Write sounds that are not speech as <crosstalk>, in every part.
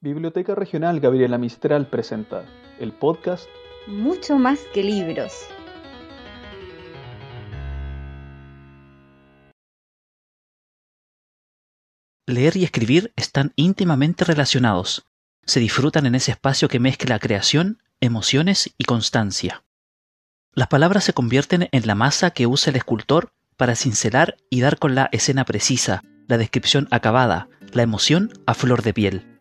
Biblioteca Regional Gabriela Mistral presenta el podcast Mucho más que libros. Leer y escribir están íntimamente relacionados. Se disfrutan en ese espacio que mezcla creación, emociones y constancia. Las palabras se convierten en la masa que usa el escultor para cincelar y dar con la escena precisa, la descripción acabada, la emoción a flor de piel.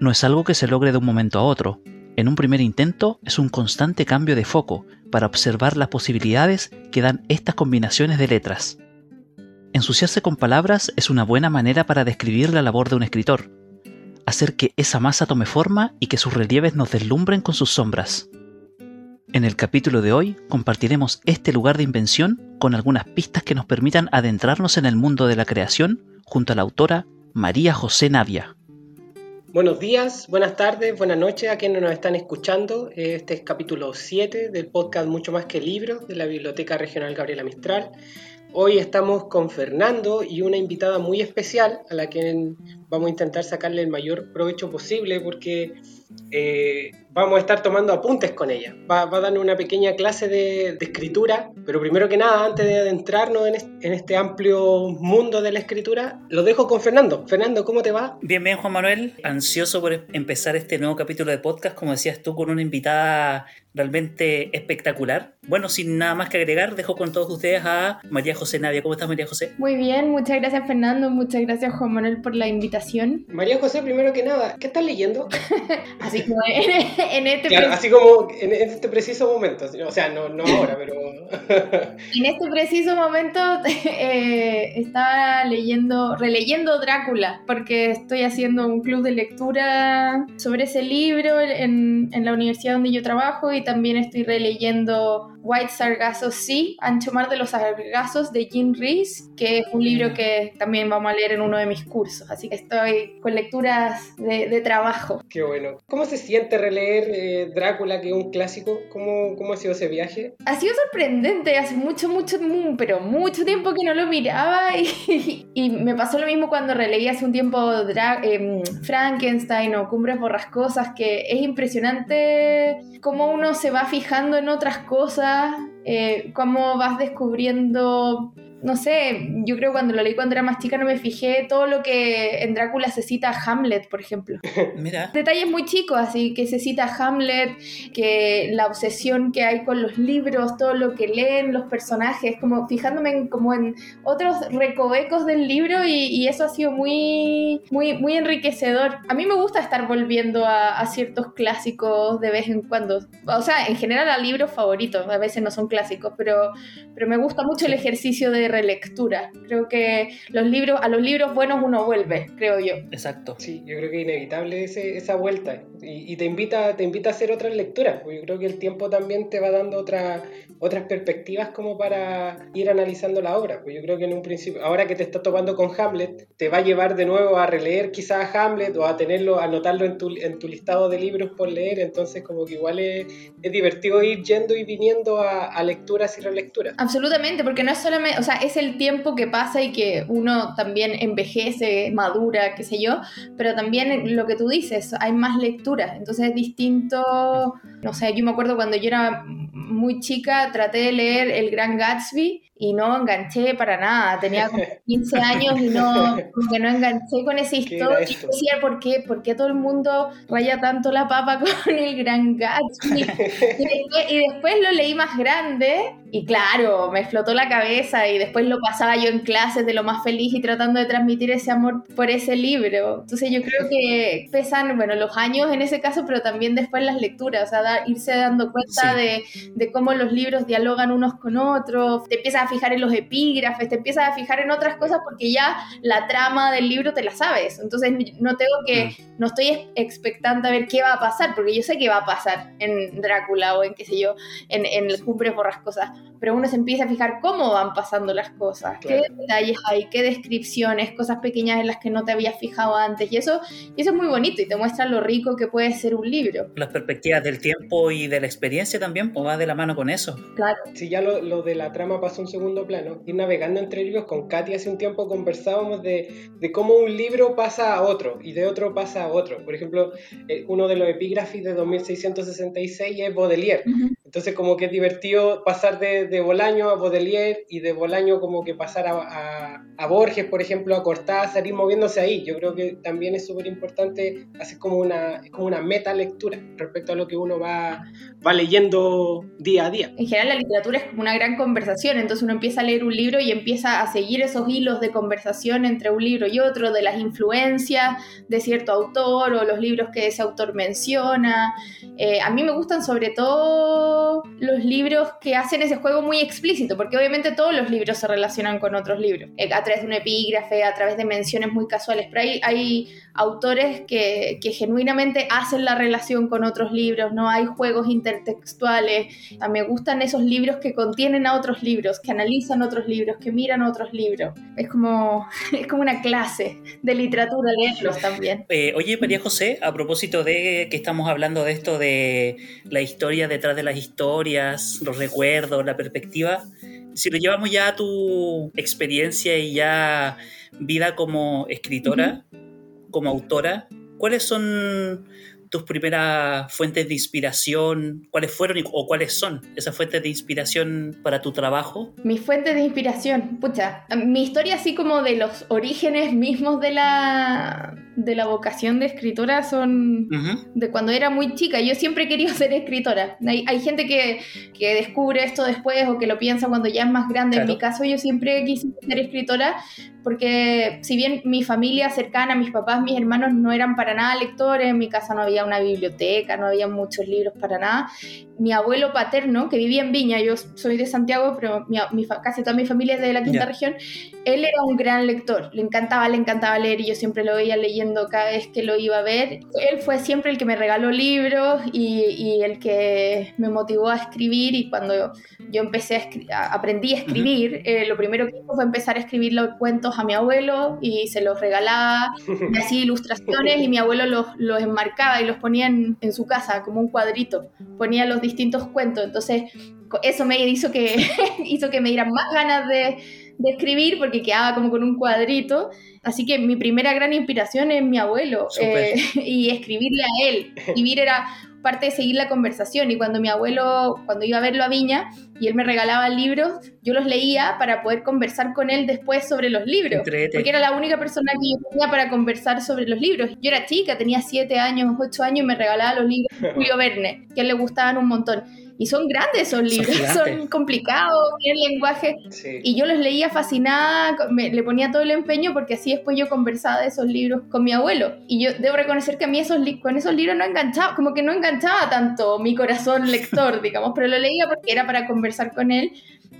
No es algo que se logre de un momento a otro. En un primer intento es un constante cambio de foco para observar las posibilidades que dan estas combinaciones de letras. Ensuciarse con palabras es una buena manera para describir la labor de un escritor, hacer que esa masa tome forma y que sus relieves nos deslumbren con sus sombras. En el capítulo de hoy compartiremos este lugar de invención con algunas pistas que nos permitan adentrarnos en el mundo de la creación junto a la autora María José Navia. Buenos días, buenas tardes, buenas noches a quienes nos están escuchando. Este es capítulo 7 del podcast Mucho más que libros de la Biblioteca Regional Gabriela Mistral. Hoy estamos con Fernando y una invitada muy especial a la que vamos a intentar sacarle el mayor provecho posible porque eh, vamos a estar tomando apuntes con ella. Va, a darnos una pequeña clase de, escritura, pero primero que nada, antes de adentrarnos en este, amplio mundo de la escritura, lo dejo con Fernando. Fernando, ¿cómo te va? Bien, bien, Juan Manuel. Ansioso por empezar este nuevo capítulo de podcast, como decías tú, con una invitada realmente espectacular. Bueno, sin nada más que agregar, dejo con todos ustedes a María José Navia. ¿Cómo estás, María José? Muy bien, muchas gracias, Fernando. Muchas gracias, Juan Manuel, por la invitación. María José, primero que nada, ¿qué estás leyendo? <laughs> así como en, este claro, así como en este preciso momento. O sea, no, no ahora, pero. <laughs> en este preciso momento <laughs> eh, estaba leyendo, releyendo Drácula, porque estoy haciendo un club de lectura sobre ese libro en, en la universidad donde yo trabajo y también estoy releyendo White Sargasso Sea, Ancho Mar de los Sargazos de Jean Rees, que es un libro que también vamos a leer en uno de mis cursos. Así que estoy con lecturas de, trabajo. Qué bueno. ¿Cómo se siente releer eh, Drácula, que es un clásico? ¿Cómo, ¿Cómo ha sido ese viaje? Ha sido sorprendente. Hace mucho, mucho, pero mucho tiempo que no lo miraba <laughs> y, y me pasó lo mismo cuando releí hace un tiempo em, Frankenstein o Cumbres Borrascosas, que es impresionante cómo uno se va fijando en otras cosas, eh, cómo vas descubriendo no sé, yo creo cuando lo leí cuando era más chica no me fijé todo lo que en Drácula se cita a Hamlet, por ejemplo. <laughs> Mira. Detalles muy chicos, así que se cita a Hamlet, que la obsesión que hay con los libros, todo lo que leen los personajes, como fijándome en, como en otros recovecos del libro y, eso ha sido muy, muy, muy enriquecedor. A mí me gusta estar volviendo a, ciertos clásicos de vez en cuando. O sea, en general a libros favoritos, a veces no son clásicos, pero, pero me gusta mucho el ejercicio de relectura. Creo que los libros, a los libros buenos uno vuelve, creo yo. Exacto. Sí, yo creo que es inevitable esa vuelta. Y, te, invita, te invita a hacer otras lecturas. Yo creo que el tiempo también te va dando otra, otras perspectivas como para ir analizando la obra. Pues yo creo que en un principio, ahora que te estás topando con Hamlet, te va a llevar de nuevo a releer quizás a Hamlet o a tenerlo, a anotarlo en tu, en tu listado de libros por leer. Entonces como que igual es, es divertido ir yendo y viniendo a, a lecturas y relecturas. Absolutamente, porque no es solamente, o sea, es el tiempo que pasa y que uno también envejece, madura, qué sé yo, pero también lo que tú dices, hay más lecturas, entonces es distinto, no sé, yo me acuerdo cuando yo era muy chica, traté de leer El Gran Gatsby y no enganché para nada. Tenía como <laughs> 15 años y no, como que no enganché con esa historia. Y decía, ¿por qué? ¿por qué todo el mundo raya tanto la papa <laughs> con el gran Gatsby? Y después, lo leí más grande y claro, me explotó la cabeza y después lo pasaba yo en clases de lo más feliz y tratando de transmitir ese amor por ese libro. Entonces yo creo que pesan, bueno, los años en ese caso, pero también después las lecturas, o sea, irse dando cuenta de, de, cómo los libros dialogan unos con otros, te empiezas a fijar en los epígrafes, te empiezas a fijar en otras cosas porque ya la trama del libro te la sabes. Entonces no tengo que, mm. no estoy expectante a ver qué va a pasar, porque yo sé qué va a pasar en Drácula o en qué sé yo, en, en el Cumbres Borrascosas. Pero uno se empieza a fijar cómo van pasando las cosas, qué detalles hay, qué descripciones, cosas pequeñas en las que no te habías fijado antes. Y eso, y eso es muy bonito y te muestra lo rico que puede ser un libro. Las perspectivas del tiempo y de la experiencia también, pues va de la mano con eso. Claro. Si ya lo, lo de la trama pasó un segundo segundo plano, ir navegando entre libros. Con Katy hace un tiempo conversábamos de, de cómo un libro pasa a otro y de otro pasa a otro. Por ejemplo, eh, uno de los epígrafes de 2666 es Baudelaire. Entonces como que es divertido pasar de, de, Bolaño a Baudelaire y de Bolaño como que pasar a, a, Borges, por ejemplo, a Cortázar, ir moviéndose ahí. Yo creo que también es súper importante hacer como una, como una meta lectura respecto a lo que uno va, va leyendo día a día. En general la literatura es como una gran conversación, entonces uno empieza a leer un libro y empieza a seguir esos hilos de conversación entre un libro y otro, de las influencias de cierto autor o los libros que ese autor menciona. Eh, a mí me gustan sobre todo los libros que hacen ese juego muy explícito, porque obviamente todos los libros se relacionan con otros libros, eh, a través de un epígrafe, a través de menciones muy casuales, pero hay, hay autores que, que, genuinamente hacen la relación con otros libros, no hay juegos intertextuales. Me gustan esos libros que contienen a otros libros, que analizan otros libros, que miran otros libros. Es como, <laughs> es como una clase de literatura leerlos también. Eh, oye, María José, a propósito de que estamos hablando de esto de la historia detrás de las historias, los recuerdos, la perspectiva, si lo llevamos ya a tu experiencia y ya vida como escritora, como autora, ¿cuáles son tus primeras fuentes de inspiración? ¿Cuáles fueron o cuáles son esas fuentes de inspiración para tu trabajo? Mis fuentes de inspiración, pucha, mi historia así como de los orígenes mismos de la de la vocación de escritora son de cuando era muy chica. Yo siempre he querido <laughs> ser escritora. Hay, hay gente que, que, descubre esto después o que lo piensa cuando ya es más grande. En mi caso, yo siempre quise ser escritora porque si bien mi familia cercana, mis papás, mis hermanos no eran para nada lectores, en mi casa no había una biblioteca, no había muchos libros para nada. Mi abuelo paterno, que vivía en Viña, yo soy de Santiago, pero mi, mi, casi toda mi familia es de la quinta región, él era un gran lector, le encantaba, le encantaba leer y yo siempre lo veía leyendo cada vez que lo iba a ver. Él fue siempre el que me regaló libros y, y el que me motivó a escribir y cuando yo empecé a, aprendí a escribir, eh, lo primero que hizo fue empezar a escribir los cuentos a mi abuelo y se los regalaba, me <laughs> hacía ilustraciones y mi abuelo los, los enmarcaba y los ponía en, en su casa como un cuadrito, ponía los distintos cuentos, entonces eso me hizo que, <laughs> hizo que me dieran más ganas de, de escribir porque quedaba como con un cuadrito. Así que mi primera gran inspiración es mi abuelo eh, <laughs> y escribirle a él. <laughs> Escribir era parte de seguir la conversación y cuando mi abuelo, cuando iba a verlo a Viña y él me regalaba libros, yo los leía para poder conversar con él después sobre los libros, porque era la única persona que yo tenía para conversar sobre los libros. Yo era chica, tenía siete años, ocho años y me regalaba los libros de <laughs> Julio Verne, que a él le gustaban un montón. Y son grandes esos libros, <laughs> son, complicados, tienen lenguaje. Y yo los leía fascinada, le ponía todo el empeño porque así después yo conversaba de esos libros con mi abuelo. Y yo debo reconocer que a mí esos con esos libros no enganchaba, como que no enganchaba tanto mi corazón <laughs> lector, digamos, pero lo leía porque era para conversar con él.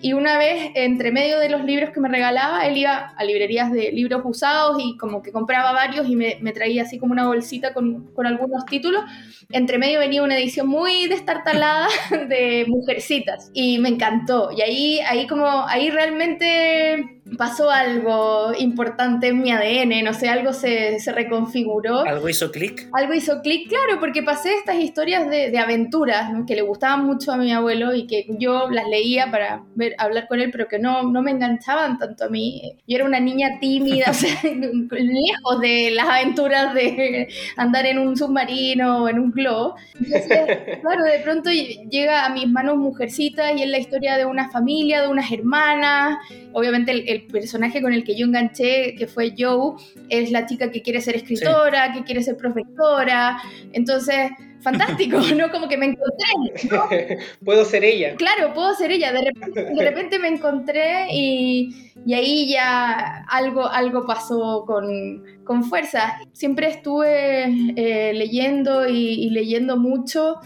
Y una vez, entre medio de los libros que me regalaba, él iba a librerías de libros usados y como que compraba varios y me, me traía así como una bolsita con, con, algunos títulos. Entre medio venía una edición muy destartalada <laughs> de Mujercitas y me encantó. Y ahí, ahí como, ahí realmente pasó algo importante en mi ADN, no sé, algo se, se reconfiguró. ¿Algo hizo clic? Algo hizo clic, claro, porque pasé estas historias de, de aventuras ¿no? que le gustaban mucho a mi abuelo y que yo las leía para ver, hablar con él, pero que no, no me enganchaban tanto a mí. Yo era una niña tímida, o sea, <laughs> lejos de las aventuras de andar en un submarino o en un globo. Entonces, claro, de pronto llega a mis manos Mujercita y es la historia de una familia, de unas hermanas, obviamente el, el personaje con el que yo enganché, que fue Joe, es la chica que quiere ser escritora, que quiere ser profesora. Entonces, fantástico, <laughs> ¿no? Como que me encontré. <laughs> puedo ser ella. Claro, puedo ser ella. De repente, de <laughs> repente me encontré y, y, ahí ya algo, algo pasó con, con fuerza. Siempre estuve eh, leyendo y, y leyendo mucho.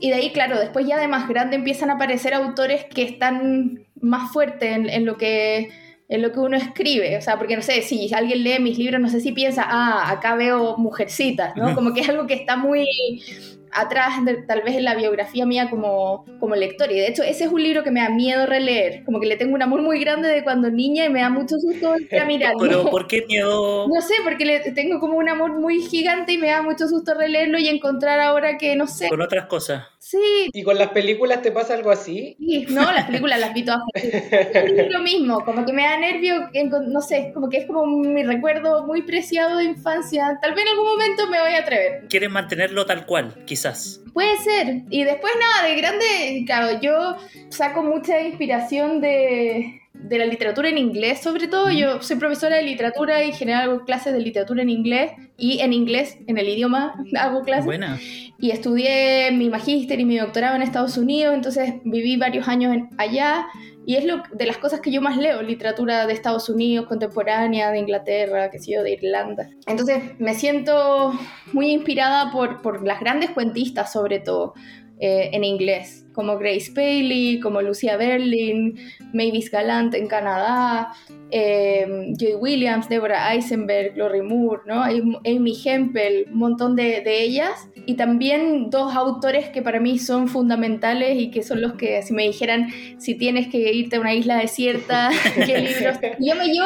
Y de ahí, claro, después ya de más grande empiezan a aparecer autores que están más fuertes en, en lo que en lo que uno escribe, o sea, porque no sé, si alguien lee mis libros, no sé si piensa, ah, acá veo mujercitas, ¿no? Como que es algo que está muy, atrás de, tal vez en la biografía mía como, como lectora. Y de hecho, ese es un libro que me da miedo releer. Como que le tengo un amor muy grande de cuando niña y me da mucho susto <laughs> mirarlo. Pero ¿por qué miedo? No sé, porque le tengo como un amor muy gigante y me da mucho susto releerlo y encontrar ahora que, no sé. Con otras cosas. Sí. ¿Y con las películas te pasa algo así? Sí, no, las películas las vi todas. <laughs> es lo mismo, como que me da nervio, no sé, como que es como mi recuerdo muy preciado de infancia. Tal vez en algún momento me voy a atrever. Quieres mantenerlo tal cual, quizás. Puede ser. Y después nada, de grande, claro, yo saco mucha inspiración de, de la literatura en inglés, sobre todo. Yo soy profesora de literatura y en general hago clases de literatura en inglés y en inglés, en el idioma, <laughs> hago clases. Buena. Y estudié mi magíster y mi doctorado en Estados Unidos, entonces viví varios años allá y es lo, de las cosas que yo más leo, literatura de Estados Unidos, contemporánea, de Inglaterra, qué sé yo, de Irlanda. Entonces me siento muy inspirada por, por las grandes cuentistas, sobre todo, eh, en inglés, como Grace Paley, como Lucia Berlin, Mavis Galant en Canadá, eh, Joy Williams, Deborah Eisenberg, Lori Moore, ¿no? Amy Hempel, un montón de, de, ellas. Y también dos autores que para mí son fundamentales y que son los que, si me dijeran, si tienes que irte a una isla desierta, <laughs> <laughs> ¿qué libros? Yo me, yo,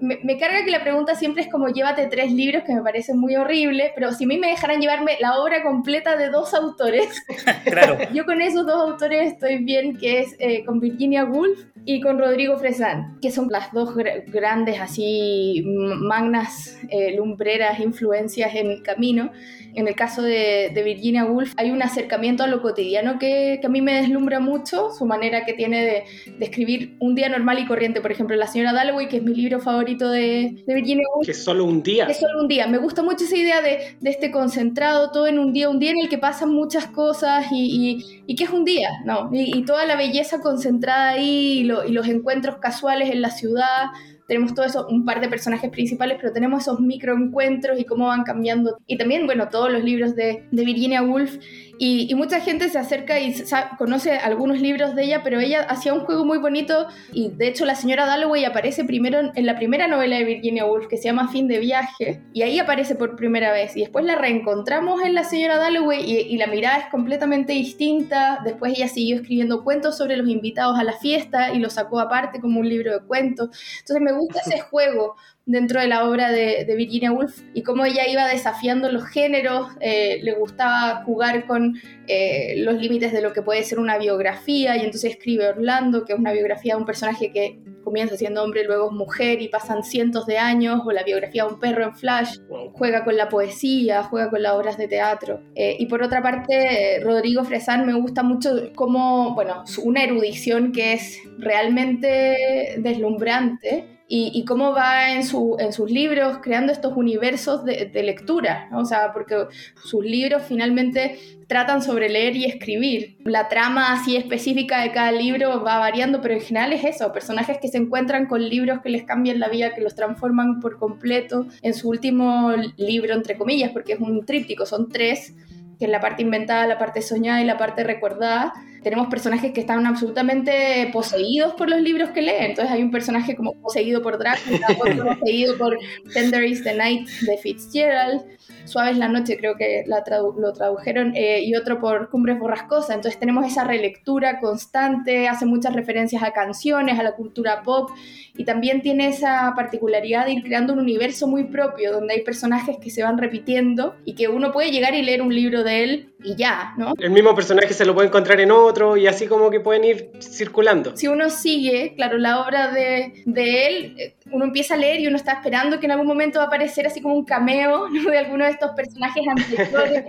me, me, carga que la pregunta siempre es como llévate tres libros, que me parecen muy horribles, pero si a mí me dejaran llevarme la obra completa de dos autores, <laughs> claro. yo con esos dos autores estoy bien, que es eh, con Virginia Woolf y con Rodrigo Fresán, que son las dos grandes así magnas eh, lumbreras influencias en mi camino. En el caso de, de, Virginia Woolf hay un acercamiento a lo cotidiano que, que, a mí me deslumbra mucho, su manera que tiene de, de, escribir un día normal y corriente. Por ejemplo, La señora Dalloway, que es mi libro favorito de, de Virginia Woolf. Que es solo un día. Que es solo un día. Me gusta mucho esa idea de, este concentrado, todo en un día, un día en el que pasan muchas cosas y, y, y que es un día, ¿no? Y, toda la belleza concentrada ahí y, lo, y los encuentros casuales en la ciudad tenemos todo eso, un par de personajes principales, pero tenemos esos microencuentros y cómo van cambiando. Y también, bueno, todos los libros de, de Virginia Woolf. Y, mucha gente se acerca y conoce algunos libros de ella, pero ella hacía un juego muy bonito. Y de hecho, la señora Dalloway aparece primero en, la primera novela de Virginia Woolf, que se llama Fin de Viaje. Y ahí aparece por primera vez. Y después la reencontramos en la señora Dalloway y, y la mirada es completamente distinta. Después ella siguió escribiendo cuentos sobre los invitados a la fiesta y lo sacó aparte como un libro de cuentos. Entonces me gusta ese juego dentro de la obra de, de, Virginia Woolf y cómo ella iba desafiando los géneros, eh, le gustaba jugar con eh, los límites de lo que puede ser una biografía y entonces escribe Orlando, que es una biografía de un personaje que comienza siendo hombre, luego es mujer y pasan cientos de años, o la biografía de un perro en Flash, juega con la poesía, juega con las obras de teatro. Eh, y por otra parte, Rodrigo Fresán me gusta mucho como, bueno, una erudición que es realmente deslumbrante y, cómo va en, su, en, sus libros creando estos universos de, lectura, o sea, porque sus libros finalmente tratan sobre leer y escribir. La trama así específica de cada libro va variando, pero en general es eso, personajes que se encuentran con libros que les cambian la vida, que los transforman por completo. En su último libro, entre comillas, porque es un tríptico, son tres, que es la parte inventada, la parte soñada y la parte recordada, tenemos personajes que están absolutamente poseídos por los libros que leen. Entonces hay un personaje como poseído por Drácula, otro <laughs> poseído por Tender is the Night de Fitzgerald, Suave es la noche creo que la tradu lo tradujeron, eh, y otro por Cumbres Borrascosas. Entonces tenemos esa relectura constante, hace muchas referencias a canciones, a la cultura pop, y también tiene esa particularidad de ir creando un universo muy propio, donde hay personajes que se van repitiendo y que uno puede llegar y leer un libro de él y ya, ¿no? El mismo personaje se lo puede encontrar en otro y así como que pueden ir circulando. Si uno sigue, claro, la obra de, de él, eh, uno empieza a leer y uno está esperando que en algún momento va a aparecer así como un cameo ¿no? de alguno de estos personajes anteriores.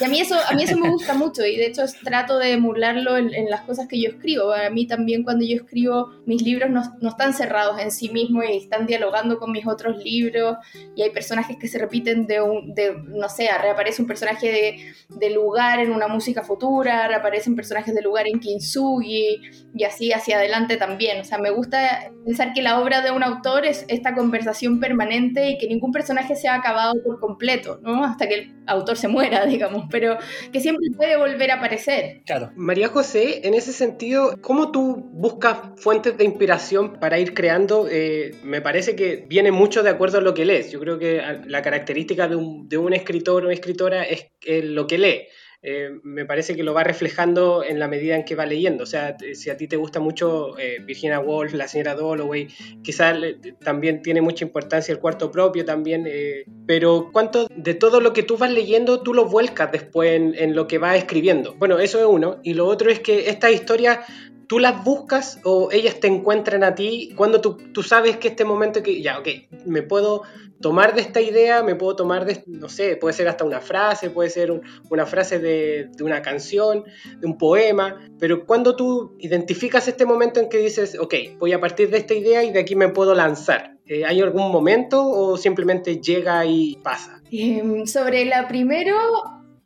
y a mí, eso, a mí eso me gusta mucho y de hecho trato de emularlo en, en, las cosas que yo escribo. A mí también cuando yo escribo, mis libros no, no están cerrados en sí mismos y están dialogando con mis otros libros y hay personajes que se repiten de, un, de no sé, reaparece un personaje de, de lugar en una música futura, reaparecen personajes de lugar en Kintsugi y así hacia adelante también. O sea, me gusta pensar que la obra de un autor es esta conversación permanente y que ningún personaje se ha acabado por completo, ¿no? Hasta que el autor se muera, <laughs> digamos, pero que siempre puede volver a aparecer. Claro. María José, en ese sentido, ¿cómo tú buscas fuentes de inspiración para ir creando? Eh, me parece que viene mucho de acuerdo a lo que lees. Yo creo que la característica de un, de un escritor o escritora es eh, lo que lee. Eh, me parece que lo va reflejando en la medida en que va leyendo. O sea, si a ti te gusta mucho eh, Virginia Woolf, la señora Dalloway, quizás también tiene mucha importancia el cuarto propio también, eh, pero ¿cuánto de todo lo que tú vas leyendo tú lo vuelcas después en, lo que vas escribiendo? Bueno, eso es uno. Y lo otro es que estas historias tú las buscas o ellas te encuentran a ti cuando tú, tú, sabes que este momento que ya, ok, me puedo tomar de esta idea, me puedo tomar de, no sé, puede ser hasta una frase, puede ser un, una frase de, de, una canción, de un poema, pero cuando tú identificas este momento en que dices, ok, voy a partir de esta idea y de aquí me puedo lanzar. Eh, ¿Hay algún momento o simplemente llega y pasa? Eh, sobre la primero,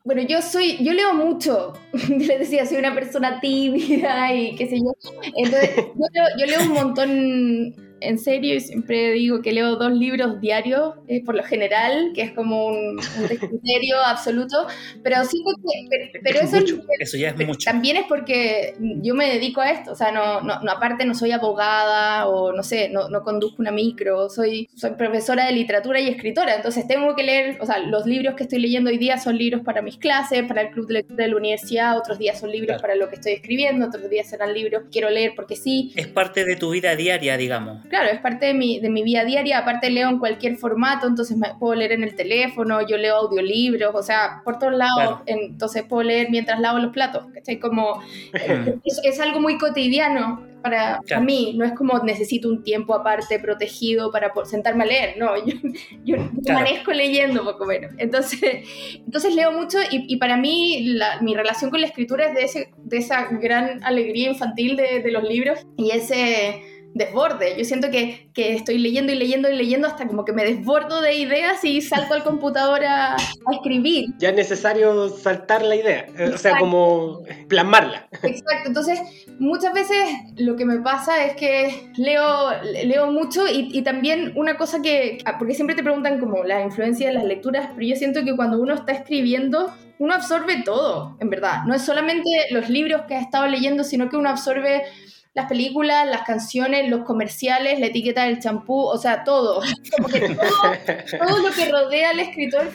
bueno, yo soy, yo leo mucho. <laughs> Les decía, soy una persona tímida y qué sé yo. Entonces, yo leo, yo leo un montón en serio y siempre digo que leo dos libros diarios eh, por lo general, que es como un, criterio <laughs> absoluto, pero sí porque, pero, eso, ya es mucho. También es porque yo me dedico a esto, o sea, no, no, no aparte no soy abogada o no sé, no, no, conduzco una micro, soy, soy profesora de literatura y escritora, entonces tengo que leer, o sea, los libros que estoy leyendo hoy día son libros para mis clases, para el club de lectura de la universidad, otros días son libros claro. para lo que estoy escribiendo, otros días serán libros que quiero leer porque sí. Es parte de tu vida diaria, digamos claro, es parte de mi, de mi vida diaria, aparte leo en cualquier formato, entonces me puedo leer en el teléfono, yo leo audiolibros, o sea, por todos lados, claro. entonces puedo leer mientras lavo los platos, ¿cachai? Como, es, es, algo muy cotidiano para, claro. mí, no es como necesito un tiempo aparte protegido para sentarme a leer, no, <laughs> yo, yo claro. amanezco leyendo poco menos, entonces, entonces leo mucho y, y para mí la, mi relación con la escritura es de, ese, de esa gran alegría infantil de, de los libros y ese desborde. Yo siento que, que, estoy leyendo y leyendo y leyendo hasta como que me desbordo de ideas y salto al computador a, a escribir. Ya es necesario saltar la idea, Exacto. o sea, como plasmarla. Exacto, entonces muchas veces lo que me pasa es que leo, leo mucho y, y también una cosa que, porque siempre te preguntan como la influencia de las lecturas, pero yo siento que cuando uno está escribiendo uno absorbe todo, en verdad. No es solamente los libros que has estado leyendo, sino que uno absorbe las películas, las canciones, los comerciales, la etiqueta del champú, o sea, todo. Como que todo, <laughs> todo, lo que rodea al escritor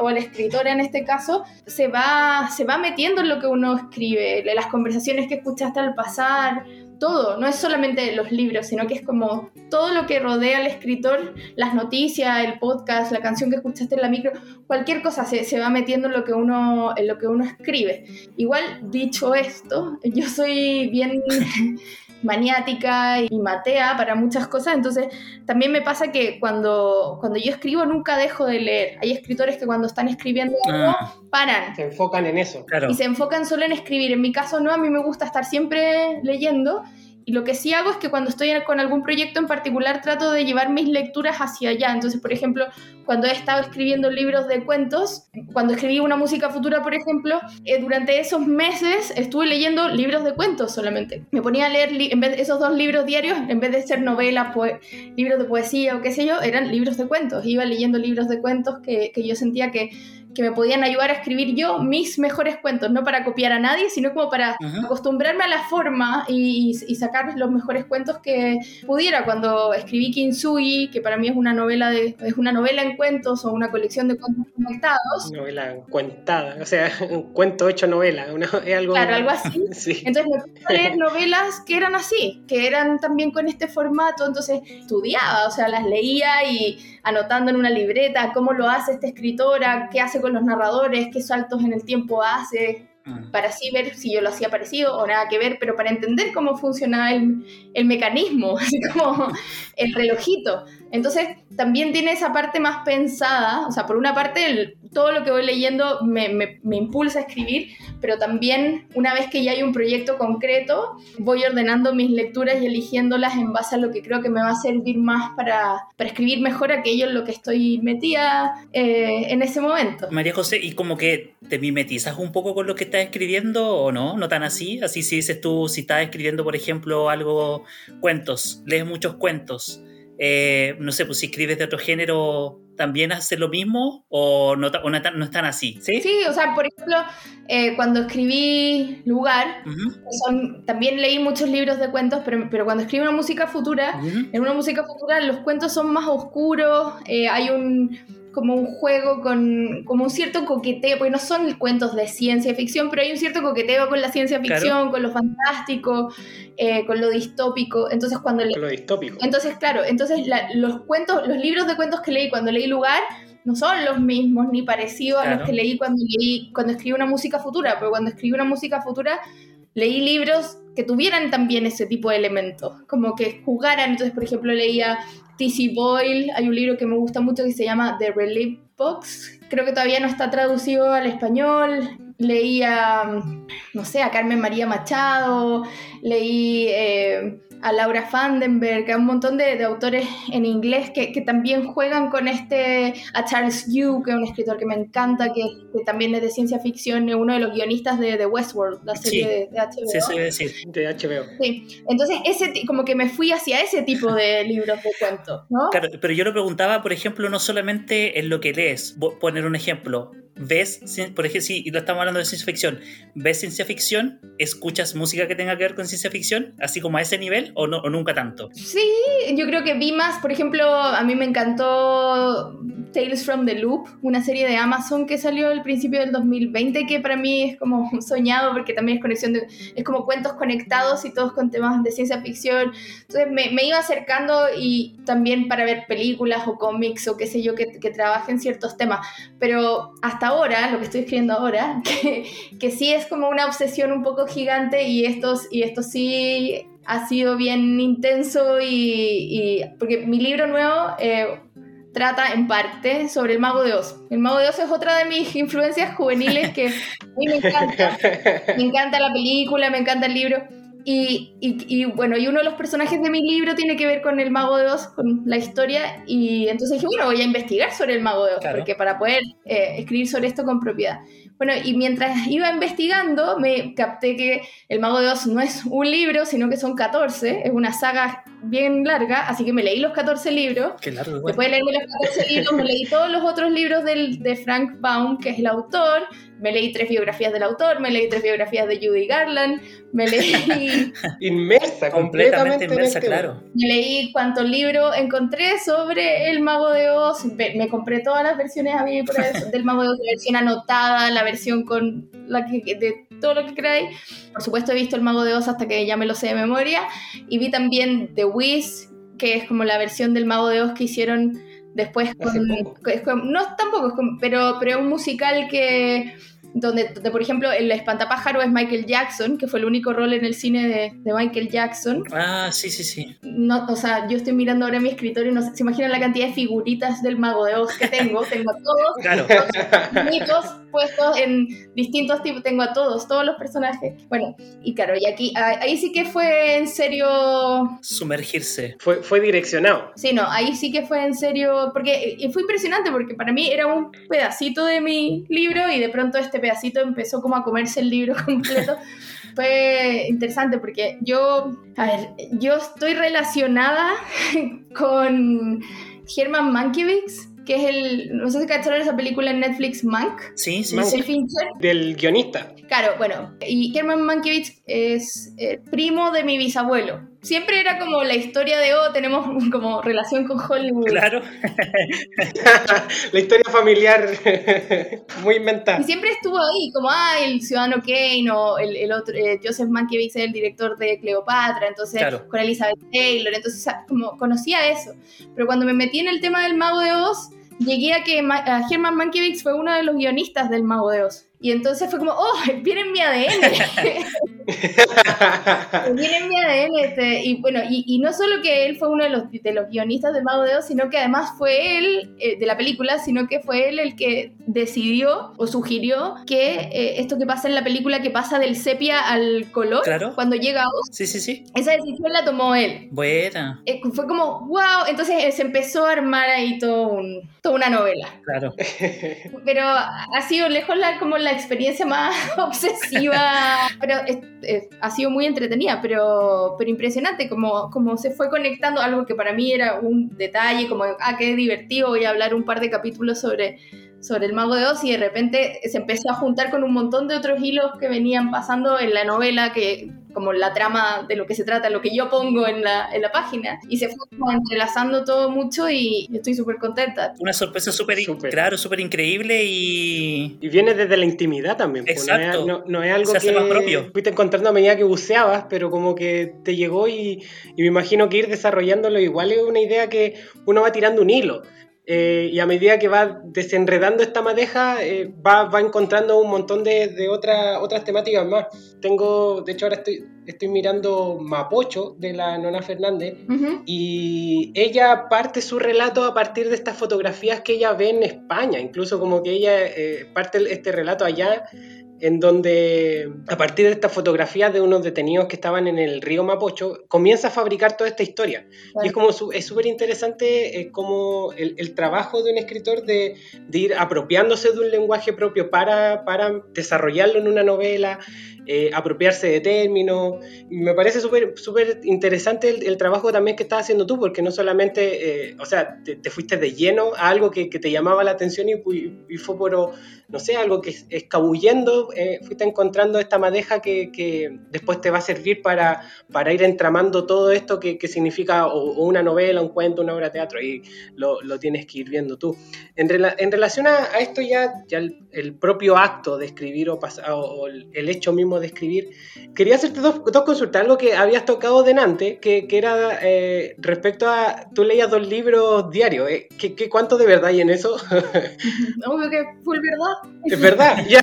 o a la escritora en este caso, se va, se va metiendo en lo que uno escribe, las conversaciones que escuchaste al pasar, todo, no es solamente los libros, sino que es como todo lo que rodea al escritor, las noticias, el podcast, la canción que escuchaste en la micro, cualquier cosa se, se, va metiendo en lo, que uno, en lo que uno escribe. Igual, dicho esto, yo soy bien <laughs> maniática y matea para muchas cosas, entonces también me pasa que cuando, cuando yo escribo nunca dejo de leer. Hay escritores que cuando están escribiendo algo ah. paran. Se enfocan en eso. Claro. Y se enfocan solo en escribir. En mi caso no, a mí me gusta estar siempre leyendo. Y lo que sí hago es que cuando estoy con algún proyecto en particular trato de llevar mis lecturas hacia allá. Entonces, por ejemplo, cuando he estado escribiendo libros de cuentos, cuando escribí una música futura, por ejemplo, eh, durante esos meses estuve leyendo libros de cuentos solamente. Me ponía a leer en vez de esos dos libros diarios, en vez de ser novelas, libros de poesía o qué sé yo, eran libros de cuentos. Iba leyendo libros de cuentos que, que yo sentía que que me podían ayudar a escribir yo mis mejores cuentos, no para copiar a nadie, sino como para uh -huh. acostumbrarme a la forma y, y, sacar los mejores cuentos que pudiera. Cuando escribí Kinsui, que para mí es una novela de, es una novela en cuentos o una colección de cuentos conectados. Novela cuentada, o sea, <laughs> un cuento hecho novela, una, es algo... Claro, algo <laughs> así. sí. Entonces me puse a leer novelas que eran así, que eran también con este formato, entonces estudiaba, o sea, las leía y anotando en una libreta cómo lo hace esta escritora, qué hace con los narradores, qué saltos en el tiempo hace, para así ver si yo lo hacía parecido o nada que ver, pero para entender cómo funcionaba el, el mecanismo, <laughs> así como el relojito. Entonces, también tiene esa parte más pensada, o sea, por una parte, el, todo lo que voy leyendo me, me, me, impulsa a escribir, pero también una vez que ya hay un proyecto concreto, voy ordenando mis lecturas y eligiéndolas en base a lo que creo que me va a servir más para, para escribir mejor aquello en lo que estoy metida eh, en ese momento. María José, ¿y como que te mimetizas un poco con lo que estás escribiendo o no? ¿No tan así? Así si dices tú, si estás escribiendo, por ejemplo, algo, cuentos, lees muchos cuentos eh, no sé, pues si escribes de otro género, ¿también haces lo mismo o no, o no, no están así? ¿sí? sí, o sea, por ejemplo, eh, cuando escribí Lugar, uh -huh. son, también leí muchos libros de cuentos, pero, pero cuando escribo una música futura, uh -huh. en una música futura los cuentos son más oscuros, eh, hay un como un juego con como un cierto coqueteo, porque no son cuentos de ciencia ficción, pero hay un cierto coqueteo con la ciencia ficción, con lo fantástico, eh, con lo distópico. Entonces cuando Con lo distópico. entonces claro, entonces la- los cuentos, los libros de cuentos que leí cuando leí Lugar no son los mismos ni parecidos a los que leí cuando leí cuando escribí una música futura, pero cuando escribí una música futura leí libros que tuvieran también ese tipo de elementos, como que jugaran. Entonces, por ejemplo, leía T.C. Boyle, hay un libro que me gusta mucho que se llama The Relief Box, creo que todavía no está traducido al español. Leía, no sé, a Carmen María Machado, leí eh, a Laura Vandenberg, a un montón de, de autores en inglés que, que también juegan con este, a Charles Yu, que es un escritor que me encanta, que, que también es de ciencia ficción, es uno de los guionistas de, de Westworld, la serie Sí. de, de HBO. Sí, a decir. De HBO. Sí, entonces ese, como que me fui hacia ese tipo de <laughs> libros de cuentos, ¿no? Claro, pero yo lo preguntaba, por ejemplo, no solamente en lo que lees. Voy a poner un ejemplo. ¿Ves, por ejemplo, si lo estamos hablando de ciencia ficción, ¿ves ciencia ficción? ¿Escuchas música que tenga que ver con ciencia ficción? ¿Así como a ese nivel o, no, o nunca tanto? Sí, yo creo que vi más, por ejemplo, a mí me encantó Tales from the Loop, una serie de Amazon que salió al principio del 2020, que para mí es como un <laughs> soñado porque también es conexión de, es como cuentos conectados y todos con temas de ciencia ficción. Entonces me, me iba acercando y también para ver películas o cómics o qué sé yo que, que trabajen ciertos temas. Pero hasta ahora, lo que estoy escribiendo ahora, <laughs> que, <laughs> que sí es como una obsesión un poco gigante y estos, y esto sí ha sido bien intenso y, y- porque mi libro nuevo eh, trata en parte sobre el Mago de Oz. El Mago de Oz es otra de mis influencias juveniles que a <laughs> mí me encanta. Me encanta la película, me encanta el libro. Y, y- y, bueno, y uno de los personajes de mi libro tiene que ver con el Mago de Oz, con la historia, y entonces dije, bueno, voy a investigar sobre el Mago de Oz, Claro. porque para poder eh, escribir sobre esto con propiedad. Bueno, y mientras <laughs> iba investigando, me capté que El Mago de Oz no es un libro, sino que son 14, es una saga bien larga, así que me leí los 14 libros. Qué largo, igual. Después de leerme los 14 libros, me leí todos los otros libros del, de Frank Baum, que es el autor. Me leí tres biografías del autor, me leí tres biografías de Judy Garland, me leí, <laughs> Inmersa, completamente, Completamente inmersa, claro. me leí cuántos libros encontré sobre el Mago de Oz. Me, me compré todas las versiones a mí <laughs> del Mago de Oz, la versión anotada, la versión con la que, de todo lo que queráis. Por supuesto he visto el Mago de Oz hasta que ya me lo sé de memoria. Y vi también The Wiz, que es como la versión del Mago de Oz que hicieron después Hace con, poco. es con- no tampoco es con- pero pero es un musical que donde, donde, por ejemplo el espantapájaro es Michael Jackson que fue el único rol en el cine de, de Michael Jackson Ah, sí, sí, sí. no, o sea, yo estoy mirando ahora mi escritorio y no sé, se imaginan la cantidad de figuritas del mago de Oz que tengo. Tengo todos Claro. los <laughs> mitos puestos en distintos tipos, tengo a todos, todos los personajes. Bueno, y claro, y aquí, ahí ahí sí que fue en serio, Sumergirse. Fue, fue direccionado. sí, no, ahí sí que fue en serio, porque y fue impresionante porque para mí era un pedacito de mi libro y de pronto este pedacito empezó como a comerse el libro <laughs> completo. Fue interesante porque yo, a ver, yo estoy relacionada <laughs> con Herman Mankiewicz, que es el, no sé si cacharon esa película en Netflix, Mank, Sí, sí, Mank. Fincher. Del guionista. Claro, bueno, y Herman Mankiewicz es eh, primo de mi bisabuelo. Siempre era como la historia de, oh, tenemos como relación con Hollywood. Claro. <laughs> la historia familiar <laughs> muy inventada. Y siempre estuvo ahí, como, ah, el ciudadano Kane o el, el otro, eh, Joseph Mankiewicz es el director de Cleopatra, entonces Claro. con Elizabeth Taylor, entonces como conocía eso. Pero cuando me metí en el tema del Mago de Oz, llegué a que Ma- a Herman Mankiewicz fue uno de los guionistas del Mago de. Y entonces fue como, oh, viene en mi ADN. <laughs> Viene en mi ADN. Este, y bueno, y, y no solo que él fue uno de los, de los guionistas de Mago de Oz, sino que además fue él, eh, de la película, sino que fue él el que decidió o sugirió que eh, esto que pasa en la película, que pasa del sepia al color, Claro. cuando llega Oz, Sí, sí, sí. esa decisión la tomó él. Buena. Eh, fue como, wow, entonces se empezó a armar ahí todo un- toda una novela. Claro. Pero ha sido lejos la, como la experiencia más <laughs> obsesiva, pero ha sido muy entretenida, pero, pero impresionante como, como se fue conectando, algo que para mí era un detalle, como, ah, qué divertido, voy a hablar un par de capítulos sobre, sobre el mago de Oz y de repente se empezó a juntar con un montón de otros hilos que venían pasando en la novela, que como la trama de lo que se trata, lo que yo pongo en la, en la página. Y se fue como entrelazando todo mucho y estoy súper contenta. Una sorpresa súper, claro, súper increíble y... Y viene desde la intimidad también. pues, no es- Exacto. No, no es algo Se hace que más propio. fuiste encontrando a medida que buceabas, pero como que te llegó y, y me imagino que ir desarrollándolo igual es una idea que uno va tirando un hilo. Eh, y a medida que va desenredando esta madeja, eh, va, va encontrando un montón de, de otra- otras temáticas más. Tengo, de hecho ahora estoy, estoy mirando Mapocho de la Nona Fernández Ujú. y ella parte su relato a partir de estas fotografías que ella ve en España, incluso como que ella eh, parte este relato allá, en donde a partir de estas fotografías de unos detenidos que estaban en el río Mapocho, comienza a fabricar toda esta historia. Y es como su- es súper interesante eh, como el, el trabajo de un escritor de, de ir apropiándose de un lenguaje propio para, para desarrollarlo en una novela, eh, apropiarse de términos. Y me parece súper súper interesante el, el trabajo también que estás haciendo tú, porque no solamente, eh, o sea, te, te fuiste de lleno a algo que, que te llamaba la atención y, fu- y fue por, no sé, algo que escabullendo, eh, fuiste encontrando esta madeja que, que después te va a servir para, para ir entramando todo esto que, que significa o, una novela, un cuento, una obra de teatro, y lo, lo tienes que ir viendo tú. En, rela- en relación a, esto ya, ya el, propio acto de escribir o, el, hecho mismo de escribir, quería hacerte dos, dos consultas, algo que habías tocado delante, que, que era eh, respecto a, tú leías dos libros diarios, eh, ¿qué, qué, cuánto de verdad hay en eso? <laughs> Obvio que full verdad. Es verdad, ya,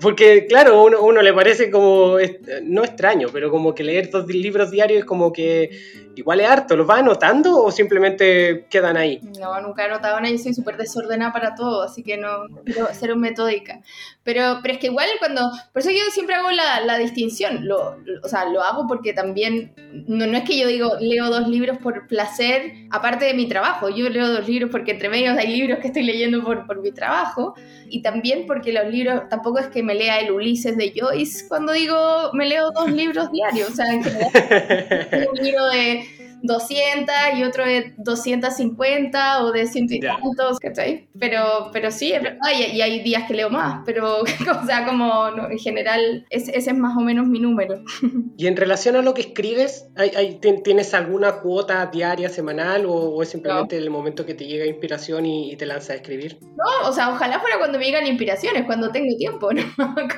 porque claro, uno, uno le parece como, no extraño, pero como que leer dos libros diarios es como que igual es harto, ¿los vas anotando o simplemente quedan ahí? No, nunca he notado nada, yo soy súper desordenada para todo, así que no quiero ser metódica. Pero, pero es que igual cuando, por eso yo siempre hago la, la distinción, lo, lo- o sea, lo hago porque también, no, no es que yo digo, leo dos libros por placer, aparte de mi trabajo, yo leo dos libros porque entre medios hay libros que estoy leyendo por, por mi trabajo, y también porque los libros, tampoco es que me lea el Ulises de Joyce cuando digo, me leo dos libros diarios, o sea, en general <laughs> un libro de 200 y otro de 250 o de ciento y tantos, ¿cachai? Pero, pero sí, es verdad, y, y hay días que leo más, pero, <laughs> o sea, como no, en general, ese, ese es más o menos mi número. Y en relación a lo que escribes, ¿hay, hay- tien- ¿tienes alguna cuota diaria, semanal o, o es simplemente el momento que te llega inspiración y, y te lanzas a escribir? No, o sea, ojalá fuera cuando me llegan inspiraciones, cuando tengo tiempo, <laughs> ¿no?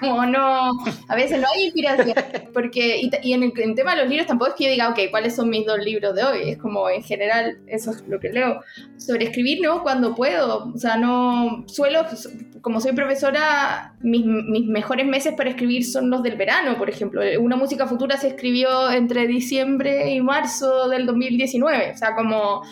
Como no, a veces no hay inspiración, porque, y, y en el en tema de los libros tampoco es que yo diga, ok, ¿cuáles son mis dos libros de hoy? Es como, en general, eso es lo que leo. Sobre escribir, ¿no? Cuando puedo, o sea, no, suelo, como soy profesora, mis, mis mejores meses para escribir son los del verano, por ejemplo. Una música futura se escribió entre diciembre y marzo del 2019, o sea, como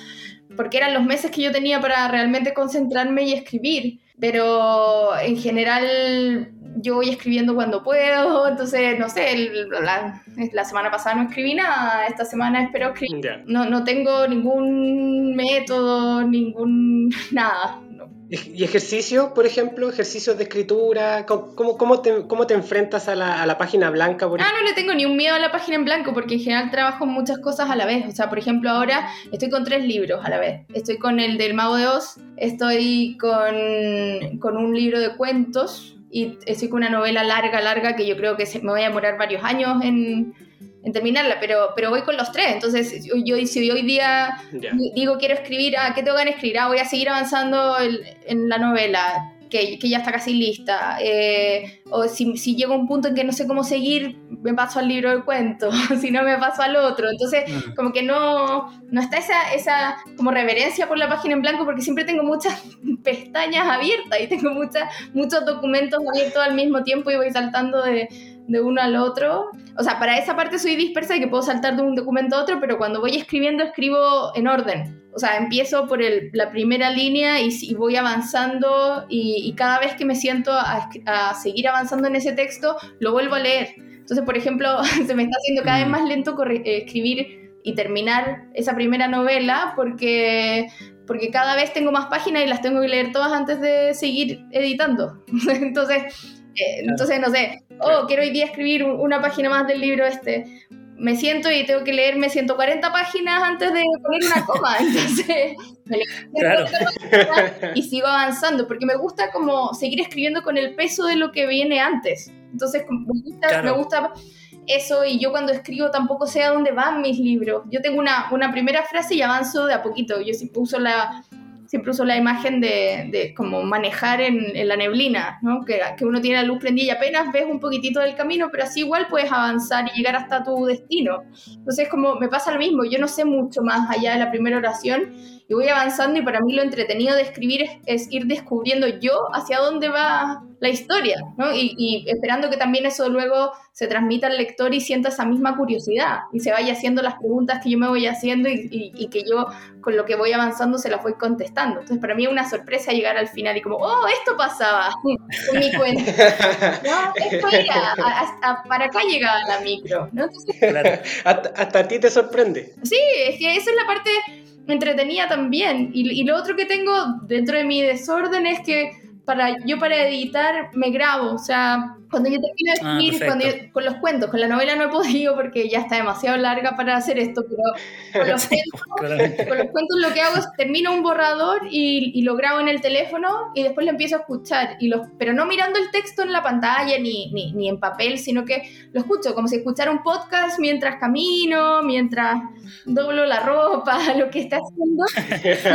porque eran los meses que yo tenía para realmente concentrarme y escribir. Pero en general yo voy escribiendo cuando puedo, entonces no sé, el- la, la semana pasada no escribí nada, esta semana espero escribir. No, no tengo ningún método, ningún <laughs> nada. no. ¿Y ejercicio, por ejemplo? ¿Ejercicios de escritura? ¿Cómo, cómo- te, cómo te enfrentas a la, a la página blanca? Por Ah, no le tengo ni un miedo a la página en blanco porque en general trabajo muchas cosas a la vez. O sea, por ejemplo, ahora estoy con tres libros a la vez. Estoy con el del Mago de Oz, estoy con, con un libro de cuentos y estoy con una novela larga, larga que yo creo que se- me voy a demorar varios años en, en terminarla, pero, pero voy con los tres. Entonces, yo, si hoy día digo quiero escribir, ah, ¿qué tengo ganas de escribir? Ah, voy a seguir avanzando el- en la novela, que, que ya está casi lista. Eh, o si, si llego a un punto en que no sé cómo seguir, me paso al libro de cuentos, <laughs> si no me paso al otro. Entonces, como que no, no está esa, esa como reverencia por la página en blanco porque siempre tengo muchas <laughs> pestañas abiertas y tengo muchas, muchos documentos abiertos al mismo tiempo y voy saltando de, de uno al otro. O sea, para esa parte soy dispersa y que puedo saltar de un documento a otro, pero cuando voy escribiendo escribo en orden. O sea, empiezo por el- la primera línea y, y voy avanzando y, y cada vez que me siento a, a seguir avanzando en ese texto, lo vuelvo a leer. Entonces, por ejemplo, <laughs> se me está haciendo cada vez más lento eh, escribir y terminar esa primera novela porque, porque cada vez tengo más páginas y las tengo que leer todas antes de seguir editando. <laughs> Entonces, entonces no sé, oh, quiero hoy día escribir un- una página más del libro este. me siento y tengo que leerme 140 páginas antes de poner una coma. <laughs> Entonces, me Claro. y sigo avanzando, porque me gusta como seguir escribiendo con el peso de lo que viene antes. Entonces, me gusta, Claro. me gusta eso y yo cuando escribo tampoco sé a dónde van mis libros. Yo tengo una, una primera frase y avanzo de a poquito. Yo siempre uso la, siempre uso la imagen de, de como manejar en, en la neblina, ¿no? que, que uno tiene la luz prendida y apenas ves un poquitito del camino, pero así igual puedes avanzar y llegar hasta tu destino. Entonces, como me pasa lo mismo, yo no sé mucho más allá de la primera oración y voy avanzando y para mí lo entretenido de escribir es, es ir descubriendo yo hacia dónde va la historia, ¿no? Y, y esperando que también eso luego se transmita al lector y sienta esa misma curiosidad y se vaya haciendo las preguntas que yo me voy haciendo y, y- y que yo con lo que voy avanzando se las voy contestando. Entonces para mí es una sorpresa llegar al final y como, oh, esto pasaba <laughs> con mi cuento. <laughs> No, esto era, a- a- a- para acá llegaba la micro, ¿no? Entonces, Claro. <laughs> hasta, hasta a ti te sorprende. Sí, es que esa es la parte entretenida también. Y, y lo otro que tengo dentro de mi desorden es que para yo para editar me grabo, o sea, cuando yo termino de Ah, escribir, cuando yo- con los cuentos, con la novela no he podido porque ya está demasiado larga para hacer esto, pero con los <laughs> Sí, cuentos claramente. con los cuentos lo que hago es termino un borrador y, y lo grabo en el teléfono y después lo empiezo a escuchar, y los, pero no mirando el texto en la pantalla ni, ni, ni en papel, sino que lo escucho como si escuchara un podcast mientras camino, mientras doblo la ropa, <laughs> lo que está haciendo,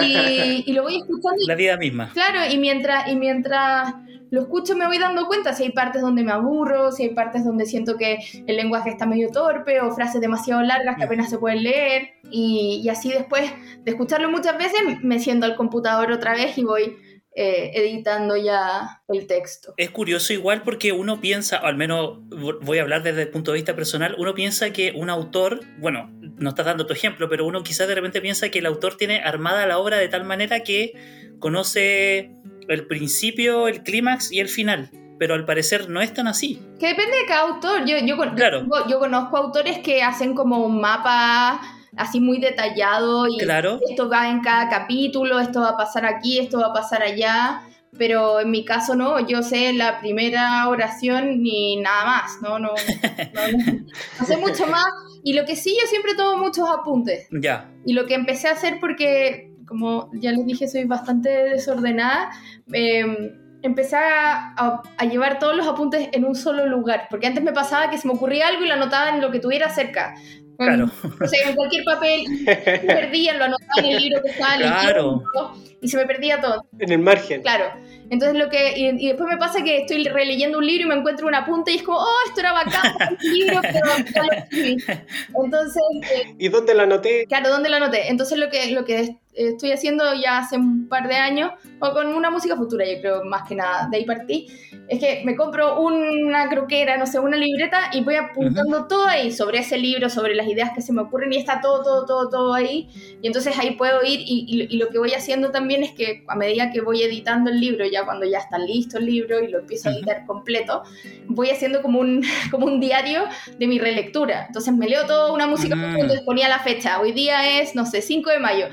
y, y lo voy escuchando. y- La vida misma. Claro, y mientras, y mientras lo escucho me voy dando cuenta si hay partes donde me aburro, si hay partes donde siento que el lenguaje está medio torpe o frases demasiado largas que apenas se pueden leer. Y, así después de escucharlo muchas veces me siento al computador otra vez y voy eh, editando ya el texto. Es curioso igual porque uno piensa, al menos voy a hablar desde el punto de vista personal, uno piensa que un autor, bueno, no estás dando tu ejemplo, pero uno quizás de repente piensa que el autor tiene armada la obra de tal manera que conoce el principio, el clímax y el final. Pero al parecer no es tan así. Que depende de cada autor. Yo, yo, con- Claro. yo, yo conozco autores que hacen como un mapa así muy detallado y Claro. esto va en cada capítulo, esto va a pasar aquí, esto va a pasar allá. Pero en mi caso no, yo sé la primera oración ni nada más, no, no, no, no, no sé mucho más. Y lo que sí, yo siempre tomo muchos apuntes. <laughs> Ya. Y lo que empecé a hacer, porque como ya les dije, soy bastante desordenada, eh, empecé a, a- a llevar todos los apuntes en un solo lugar. Porque antes me pasaba que se me ocurría algo y lo anotaba en lo que tuviera cerca. Claro. O sea, en cualquier papel, me perdía, lo anotaba en el libro que estaba leyendo Claro. y se me perdía todo. En el margen. Claro. Entonces lo que y, y después me pasa que estoy releyendo un libro y me encuentro un apunte y es como, oh, esto era bacán, <laughs> libro, pero ya lo escribí. <laughs> Entonces, eh, ¿Y dónde lo anoté? Claro, ¿dónde lo anoté? Entonces lo que, lo que estoy haciendo ya hace un par de años, o con una música futura, yo creo, más que nada, de ahí partí, es que me compro una croquera, no sé, una libreta y voy apuntando todo ahí sobre ese libro, sobre las ideas que se me ocurren y está todo, todo, todo, todo ahí. Y entonces ahí puedo ir y, y- y lo que voy haciendo también es que a medida que voy editando el libro, ya cuando ya está listo el libro y lo empiezo a editar completo, voy haciendo como un, <laughs> como un diario de mi relectura. Entonces me leo toda una música, Mm. entonces ponía la fecha. Hoy día es, no sé, 5 de mayo.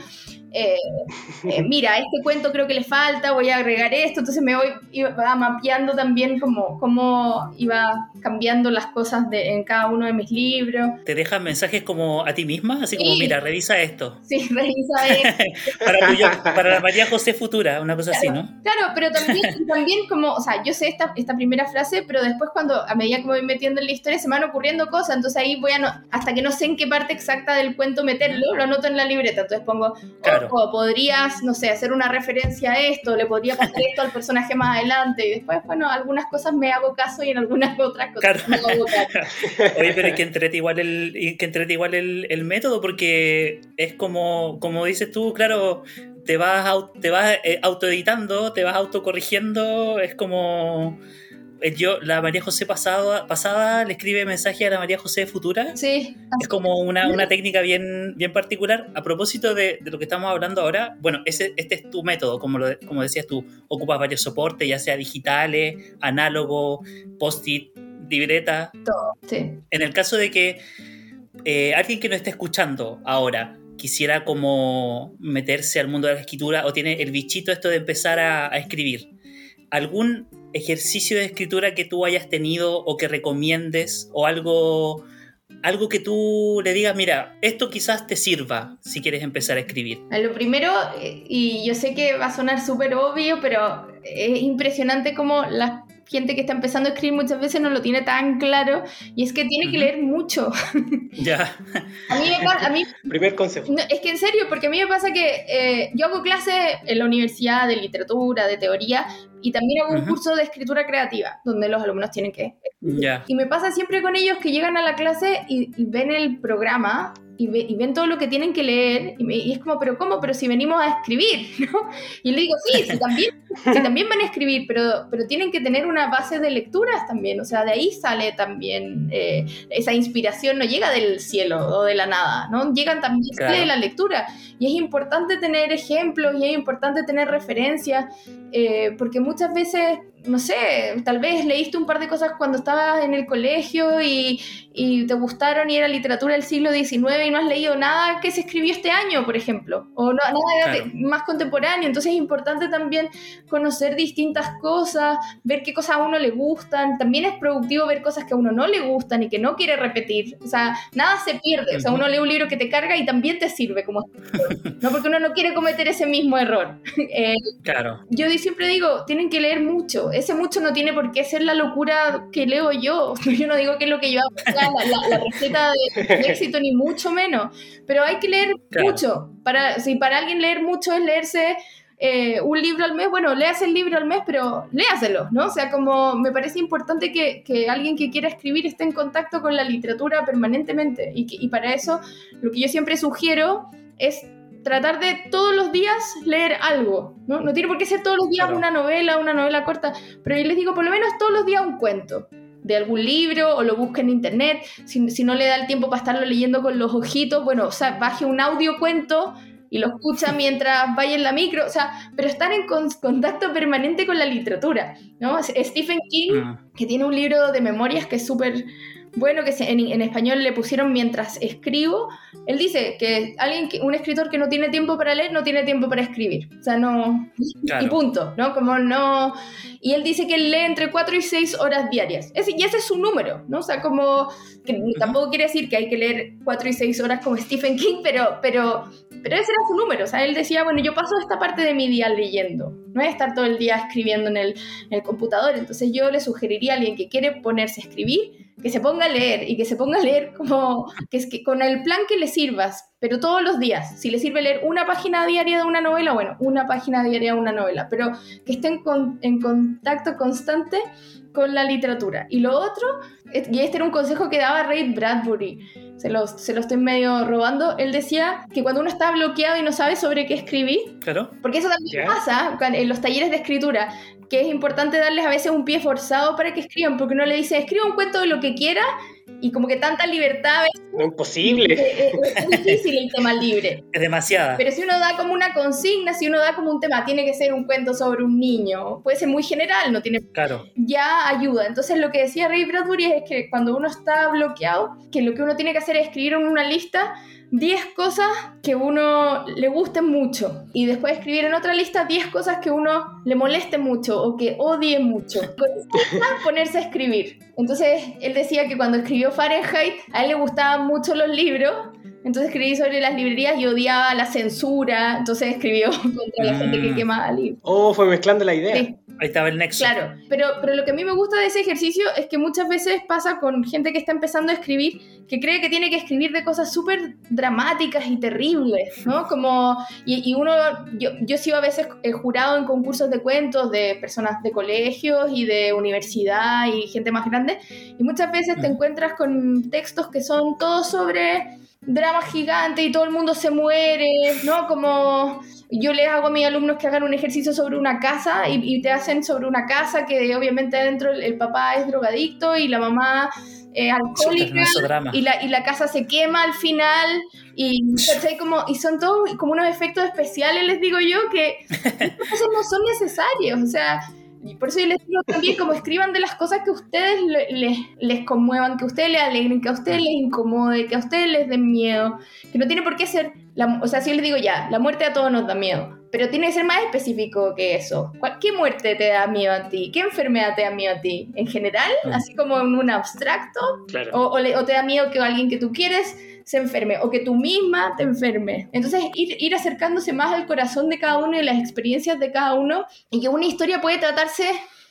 Eh, eh, <laughs> mira, este cuento creo que le falta, voy a agregar esto, entonces me voy iba mapeando también cómo, cómo iba cambiando las cosas de, en cada uno de mis libros. ¿Te dejas mensajes como a ti misma? Así como, Sí. mira, revisa esto. Sí, revisa esto. <laughs> Para, la María José futura, una cosa así, ¿no? Claro, pero también, también como, o sea, yo sé esta, esta primera frase, pero después cuando, a medida que me voy metiendo en la historia, se me van ocurriendo cosas, entonces ahí voy a, no- hasta que no sé en qué parte exacta del cuento meterlo, lo anoto en la libreta, entonces pongo, Claro. Ojo, podrías, no sé, hacer una referencia a esto, le podría pasar esto al personaje más adelante, y después, bueno, algunas cosas me hago caso y en algunas otras cosas Claro. me hago caso. <laughs> Oye, pero es que entrete igual el, que entrete igual el, el método porque es como, como dices tú, claro, te vas, te vas eh, autoeditando, te vas autocorrigiendo, es como... eh, Yo, la María José pasada, pasada le escribe mensaje a la María José futura. Sí, Es como una, una técnica bien, bien particular. A propósito de, de lo que estamos hablando ahora, bueno, ese, este es tu método, como, lo, como decías tú, ocupas varios soportes, ya sea digitales, análogo, post-it, libreta. sí. En el caso de que eh, alguien que nos esté escuchando ahora quisiera como meterse al mundo de la escritura o tiene el bichito esto de empezar a, a escribir, ¿algún ejercicio de escritura que tú hayas tenido o que recomiendes o algo algo que tú le digas, mira, esto quizás te sirva si quieres empezar a escribir. Lo primero, eh, y yo sé que va a sonar súper obvio, pero es impresionante cómo las gente que está empezando a escribir muchas veces no lo tiene tan claro y es que tiene que leer mucho. <laughs> Ya. a mí, me, a mí Primer consejo. No, es que en serio, porque a mí me pasa que eh, yo hago clases en la universidad de literatura, de teoría, y también hago un curso de escritura creativa, donde los alumnos tienen que... Ya. Y me pasa siempre con ellos que llegan a la clase y, y ven el programa y, ve, y, ven todo lo que tienen que leer y, me, y, es como, pero ¿cómo? Pero si venimos a escribir, <laughs> ¿no? Y le digo, sí, sí también, sí, también van a escribir, pero, pero tienen que tener una base de lecturas también, o sea, de ahí sale también eh, esa inspiración, no llega del cielo o de la nada, ¿no? Llegan también claro. de la lectura y es importante tener ejemplos y es importante tener referencias, eh, porque muchas veces no sé, tal vez leíste un par de cosas cuando estabas en el colegio y, y, te gustaron y era literatura del siglo XIX y no has leído nada que se escribió este año, por ejemplo, o no, nada claro. más contemporáneo. Entonces es importante también conocer distintas cosas, ver qué cosas a uno le gustan. También es productivo ver cosas que a uno no le gustan y que no quiere repetir. O sea, nada se pierde. O sea, uno lee un libro que te carga y también te sirve como <laughs> no porque uno no quiere cometer ese mismo error. <laughs> Eh, claro. Yo siempre digo, tienen que leer mucho ese mucho no tiene por qué ser la locura que leo yo. <laughs> Yo no digo que es lo que yo hago, la, la, la receta de, de, <laughs> éxito, ni mucho menos. Pero hay que leer claro. mucho. Para, si para alguien leer mucho es leerse eh, un libro al mes, bueno, léase el libro al mes, pero léaselo, ¿no? O sea, como me parece importante que, que alguien que quiera escribir esté en contacto con la literatura permanentemente. Y, que, y para eso, lo que yo siempre sugiero es tratar de todos los días leer algo, ¿no? No tiene por qué ser todos los días claro. una novela, una novela corta, pero yo les digo por lo menos todos los días un cuento de algún libro o lo busque en internet, si, si no le da el tiempo para estarlo leyendo con los ojitos, bueno, o sea, baje un audio cuento y lo escucha mientras vaya en la micro, o sea, pero estar en con contacto permanente con la literatura, ¿no? Stephen King, uh. que tiene un libro de memorias que es súper bueno, que en, en, español le pusieron mientras escribo, él dice que alguien, que, un escritor que no tiene tiempo para leer, no tiene tiempo para escribir. O sea, no... Claro. Y punto, ¿no? Como no... Y él dice que él lee entre 4 y 6 horas diarias. Y ese es su número, ¿no? O sea, como... Que tampoco quiere decir que hay que leer 4 y 6 horas como Stephen King, pero, pero, pero ese era su número. O sea, él decía, bueno, yo paso esta parte de mi día leyendo. No es estar todo el día escribiendo en el, en el computador. Entonces yo le sugeriría a alguien que quiere ponerse a escribir que se ponga a leer y que se ponga a leer como que es que con el plan que le sirvas, pero todos los días. Si le sirve leer una página diaria de una novela, bueno, una página diaria de una novela, pero que estén con, en contacto constante con la literatura. Y lo otro, y este era un consejo que daba Ray Bradbury, se lo, se lo estoy medio robando, él decía que cuando uno está bloqueado y no sabe sobre qué escribir, claro. porque eso también yeah. pasa en los talleres de escritura, que es importante darles a veces un pie forzado para que escriban, porque uno le dice, escriba un cuento de lo que quiera, y como que tanta libertad no imposible. es, es, difícil el tema libre. <laughs> Es demasiada. Pero si uno da como una consigna si uno da como un tema tiene que ser un cuento sobre un niño. Puede ser muy general no tiene claro. ya ayuda. Entonces lo que decía Ray Bradbury es que cuando uno está bloqueado que lo que uno tiene que hacer es escribir en una lista 10 cosas que uno le gusten mucho y después escribir en otra lista 10 cosas que uno le moleste mucho o que odie mucho. <laughs> ponerse a escribir. Entonces él decía que cuando escribió Fahrenheit a él le gustaban mucho los libros. Entonces escribí sobre las librerías y odiaba la censura. Entonces escribió <laughs> contra la gente que quemaba libros. Oh, fue mezclando la idea. Sí. Ahí estaba el nexo. Claro, pero, pero lo que a mí me gusta de ese ejercicio es que muchas veces pasa con gente que está empezando a escribir, que cree que tiene que escribir de cosas súper dramáticas y terribles, ¿no? Como, y, y uno, yo, yo he sido a veces jurado en concursos de cuentos de personas de colegios y de universidad y gente más grande, y muchas veces te encuentras con textos que son todos sobre drama gigante y todo el mundo se muere, ¿no? Como yo les hago a mis alumnos que hagan un ejercicio sobre una casa y, y te hacen sobre una casa que obviamente adentro el, el papá es drogadicto y la mamá eh, alcohólica y la, y la casa se quema al final y, como, y son todos como unos efectos especiales, les digo yo, que <laughs> no son necesarios, o sea... Y por eso yo les digo también como escriban de las cosas que a ustedes les, les, les conmuevan, que a ustedes les alegren, que a ustedes les incomode, que a ustedes les den miedo, que no tiene por qué ser o sea, si yo les digo ya, la muerte a todos nos da miedo, pero tiene que ser más específico que eso. ¿Qué muerte te da miedo a ti? ¿Qué enfermedad te da miedo a ti? ¿En general? ¿Así como en un abstracto? O, o, te da miedo que alguien que tú quieres se enferme o que tú misma te enferme. Entonces, ir, ir acercándose más al corazón de cada uno y las experiencias de cada uno y que una historia puede tratarse,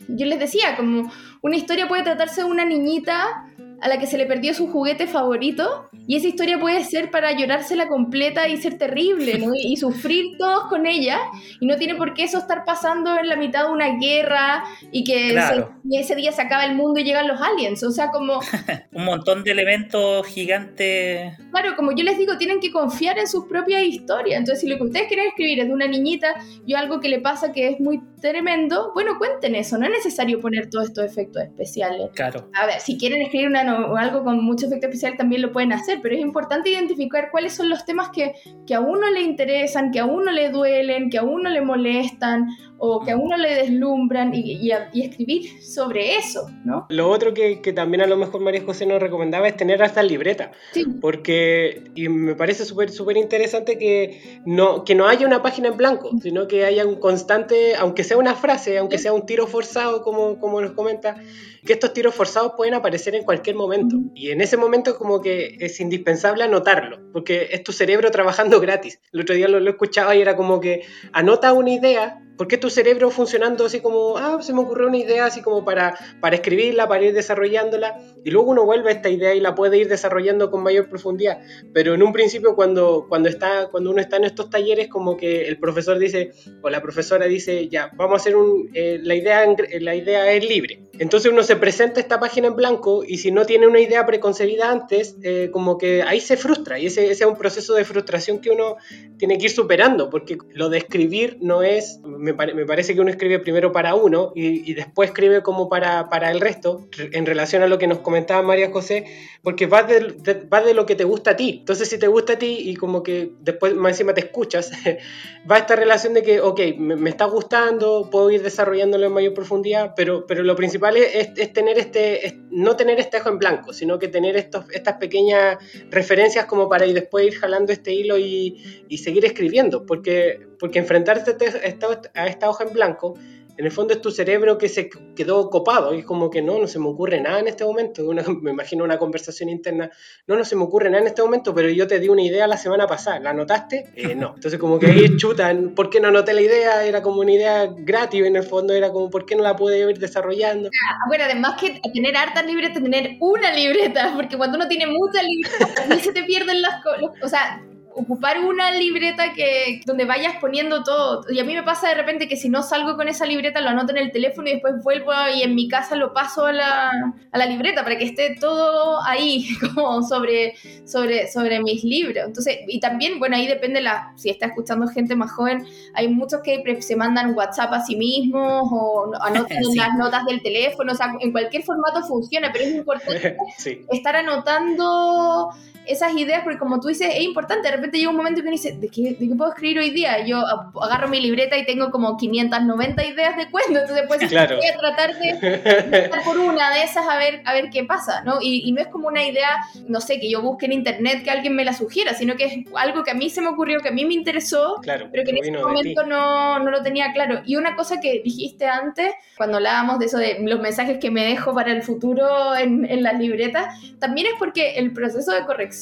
yo les decía, como una historia puede tratarse de una niñita a la que se le perdió su juguete favorito y esa historia puede ser para llorársela completa y ser terrible, ¿no? Y, sufrir todos con ella y no tiene por qué eso estar pasando en la mitad de una guerra y que ese, día se acaba el mundo y llegan los aliens, o sea, como... <laughs> Un montón de elementos gigantes. Claro, como yo les digo, tienen que confiar en sus propias historias, entonces si lo que ustedes quieren escribir es de una niñita y algo que le pasa que es muy tremendo, bueno, cuenten eso, no es necesario poner todos estos efectos especiales. Claro. A ver, si quieren escribir una o algo con mucho efecto especial también lo pueden hacer, pero es importante identificar cuáles son los temas que, que a uno le interesan, que a uno le duelen, que a uno le molestan o que a uno le deslumbran y, y, escribir sobre eso, ¿no? Lo otro que, que, también a lo mejor María José nos recomendaba es tener hasta libreta, sí. porque y me parece súper súper interesante que no, que no haya una página en blanco, sino que haya un constante, aunque sea una frase, aunque sea un tiro forzado, como, como nos comenta, que estos tiros forzados pueden aparecer en cualquier momento. Y en ese momento como que es indispensable anotarlo, porque es tu cerebro trabajando <laughs> gratis. El otro día lo, lo escuchaba y era como que anota una idea ¿Por qué tu cerebro funcionando así como, ah, se me ocurrió una idea así como para, para escribirla, para ir desarrollándola, y luego uno vuelve a esta idea y la puede ir desarrollando con mayor profundidad? Pero en un principio cuando, cuando, está, cuando uno está en estos talleres, como que el profesor dice, o la profesora dice, ya, vamos a hacer un, eh, la, idea, la idea es libre. Entonces uno se presenta esta página en blanco y si no tiene una idea preconcebida antes, eh, como que ahí se frustra, y ese es un proceso de frustración que uno tiene que ir superando, porque lo de escribir no es me, parece que uno escribe primero para uno y, después escribe como para, para, el resto, en relación a lo que nos comentaba María José, porque va de, va de lo que te gusta a ti. Entonces, si te gusta a ti y como que después más encima te escuchas, <laughs> va esta relación de que, ok, me, está gustando, puedo ir desarrollándolo en mayor profundidad, pero, pero lo principal es, es tener este, no tener este ojo en blanco, sino que tener estos, estas pequeñas referencias como para ir después ir jalando este hilo y, y seguir escribiendo, porque, porque enfrentarse a esta hoja en blanco en el fondo es tu cerebro que se quedó copado y es como que no, no se me ocurre nada en este momento. <laughs> me imagino una conversación interna, no, no se me ocurre nada en este momento, pero yo te di una idea la semana pasada, ¿la anotaste? Eh, <laughs> no. Entonces como que ahí chutan, ¿por qué no anoté la idea? Era como una idea gratis en el fondo, era como, ¿por qué no la pude ir desarrollando? Bueno, además que tener hartas libretas, tener una libreta, porque cuando uno tiene muchas libretas, <laughs> a mí se te pierden las cosas, o sea ocupar una libreta que donde vayas poniendo todo. Y a mí me pasa de repente que si no salgo con esa libreta lo anoto en el teléfono y después vuelvo y en mi casa lo paso a la, a la libreta para que esté todo ahí <laughs> como sobre, sobre, sobre mis libros. Entonces, y también, bueno, ahí depende la, si está escuchando gente más joven, hay muchos que se mandan WhatsApp a sí mismos o anotan <laughs> las notas del teléfono, o sea, en cualquier formato funciona, pero es importante <laughs> estar anotando esas ideas, porque como tú dices, es importante. De repente llega un momento que uno dice, ¿de qué, ¿de qué puedo escribir hoy día? Yo agarro mi libreta y tengo como 590 ideas de cuento, entonces pues <laughs> voy a tratar de por una de esas a ver, a ver qué pasa, ¿no? Y, no es como una idea, no sé, que yo busque en internet que alguien me la sugiera, sino que es algo que a mí se me ocurrió, que a mí me interesó, pero que en ese momento no, no lo tenía claro. Y una cosa que dijiste antes, cuando hablábamos de eso de los mensajes que me dejo para el futuro en, en las libretas, también es porque el proceso de corrección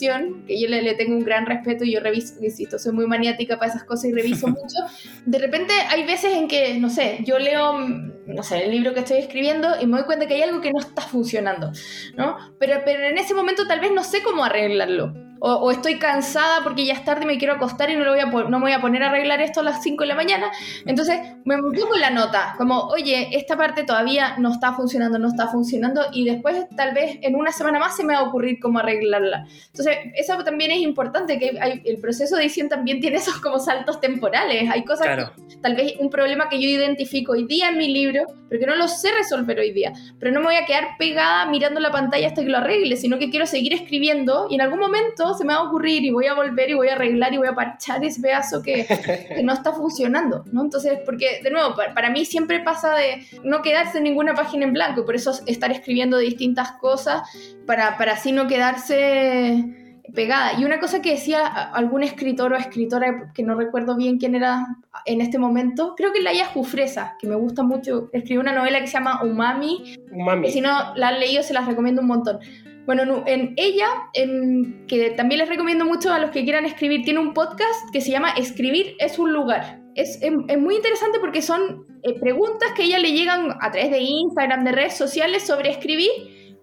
que yo le, tengo un gran respeto y yo reviso, insisto, soy muy maniática para esas cosas y reviso <laughs> mucho, de repente hay veces en que, no sé, yo leo, no sé, el libro que estoy escribiendo y me doy cuenta que hay algo que no está funcionando, ¿no? Pero, pero en ese momento tal vez no sé cómo arreglarlo o, estoy cansada porque ya es tarde y me quiero acostar y no, lo voy a, no me voy a poner a arreglar esto a las 5 de la mañana. Entonces me pongo la nota, como, oye, esta parte todavía no está funcionando, no está funcionando, y después tal vez en una semana más se me va a ocurrir cómo arreglarla. Entonces, eso también es importante, que el proceso de edición también tiene esos como saltos temporales. Hay cosas, tal vez un problema que yo identifico hoy día en mi libro, pero que no lo sé resolver hoy día. Pero no me voy a quedar pegada mirando la pantalla hasta que lo arregle, sino que quiero seguir escribiendo y en algún momento se me va a ocurrir y voy a volver y voy a arreglar y voy a parchar ese pedazo que, <laughs> no está funcionando, ¿no? Entonces, porque de nuevo, para, mí siempre pasa de no quedarse en ninguna página en blanco, por eso estar escribiendo distintas cosas para, para así no quedarse pegada. Y una cosa que decía algún escritor o escritora, que no recuerdo bien quién era en este momento, creo que Laia Jufresa, que me gusta mucho, escribió una novela que se llama Umami. Umami. si no la han leído, se las recomiendo un montón. Bueno, en ella, en, que también les recomiendo mucho a los que quieran escribir, tiene un podcast que se llama Escribir es un lugar. Es, es muy interesante porque son eh, preguntas que ella le llegan a través de Instagram, de redes sociales sobre escribir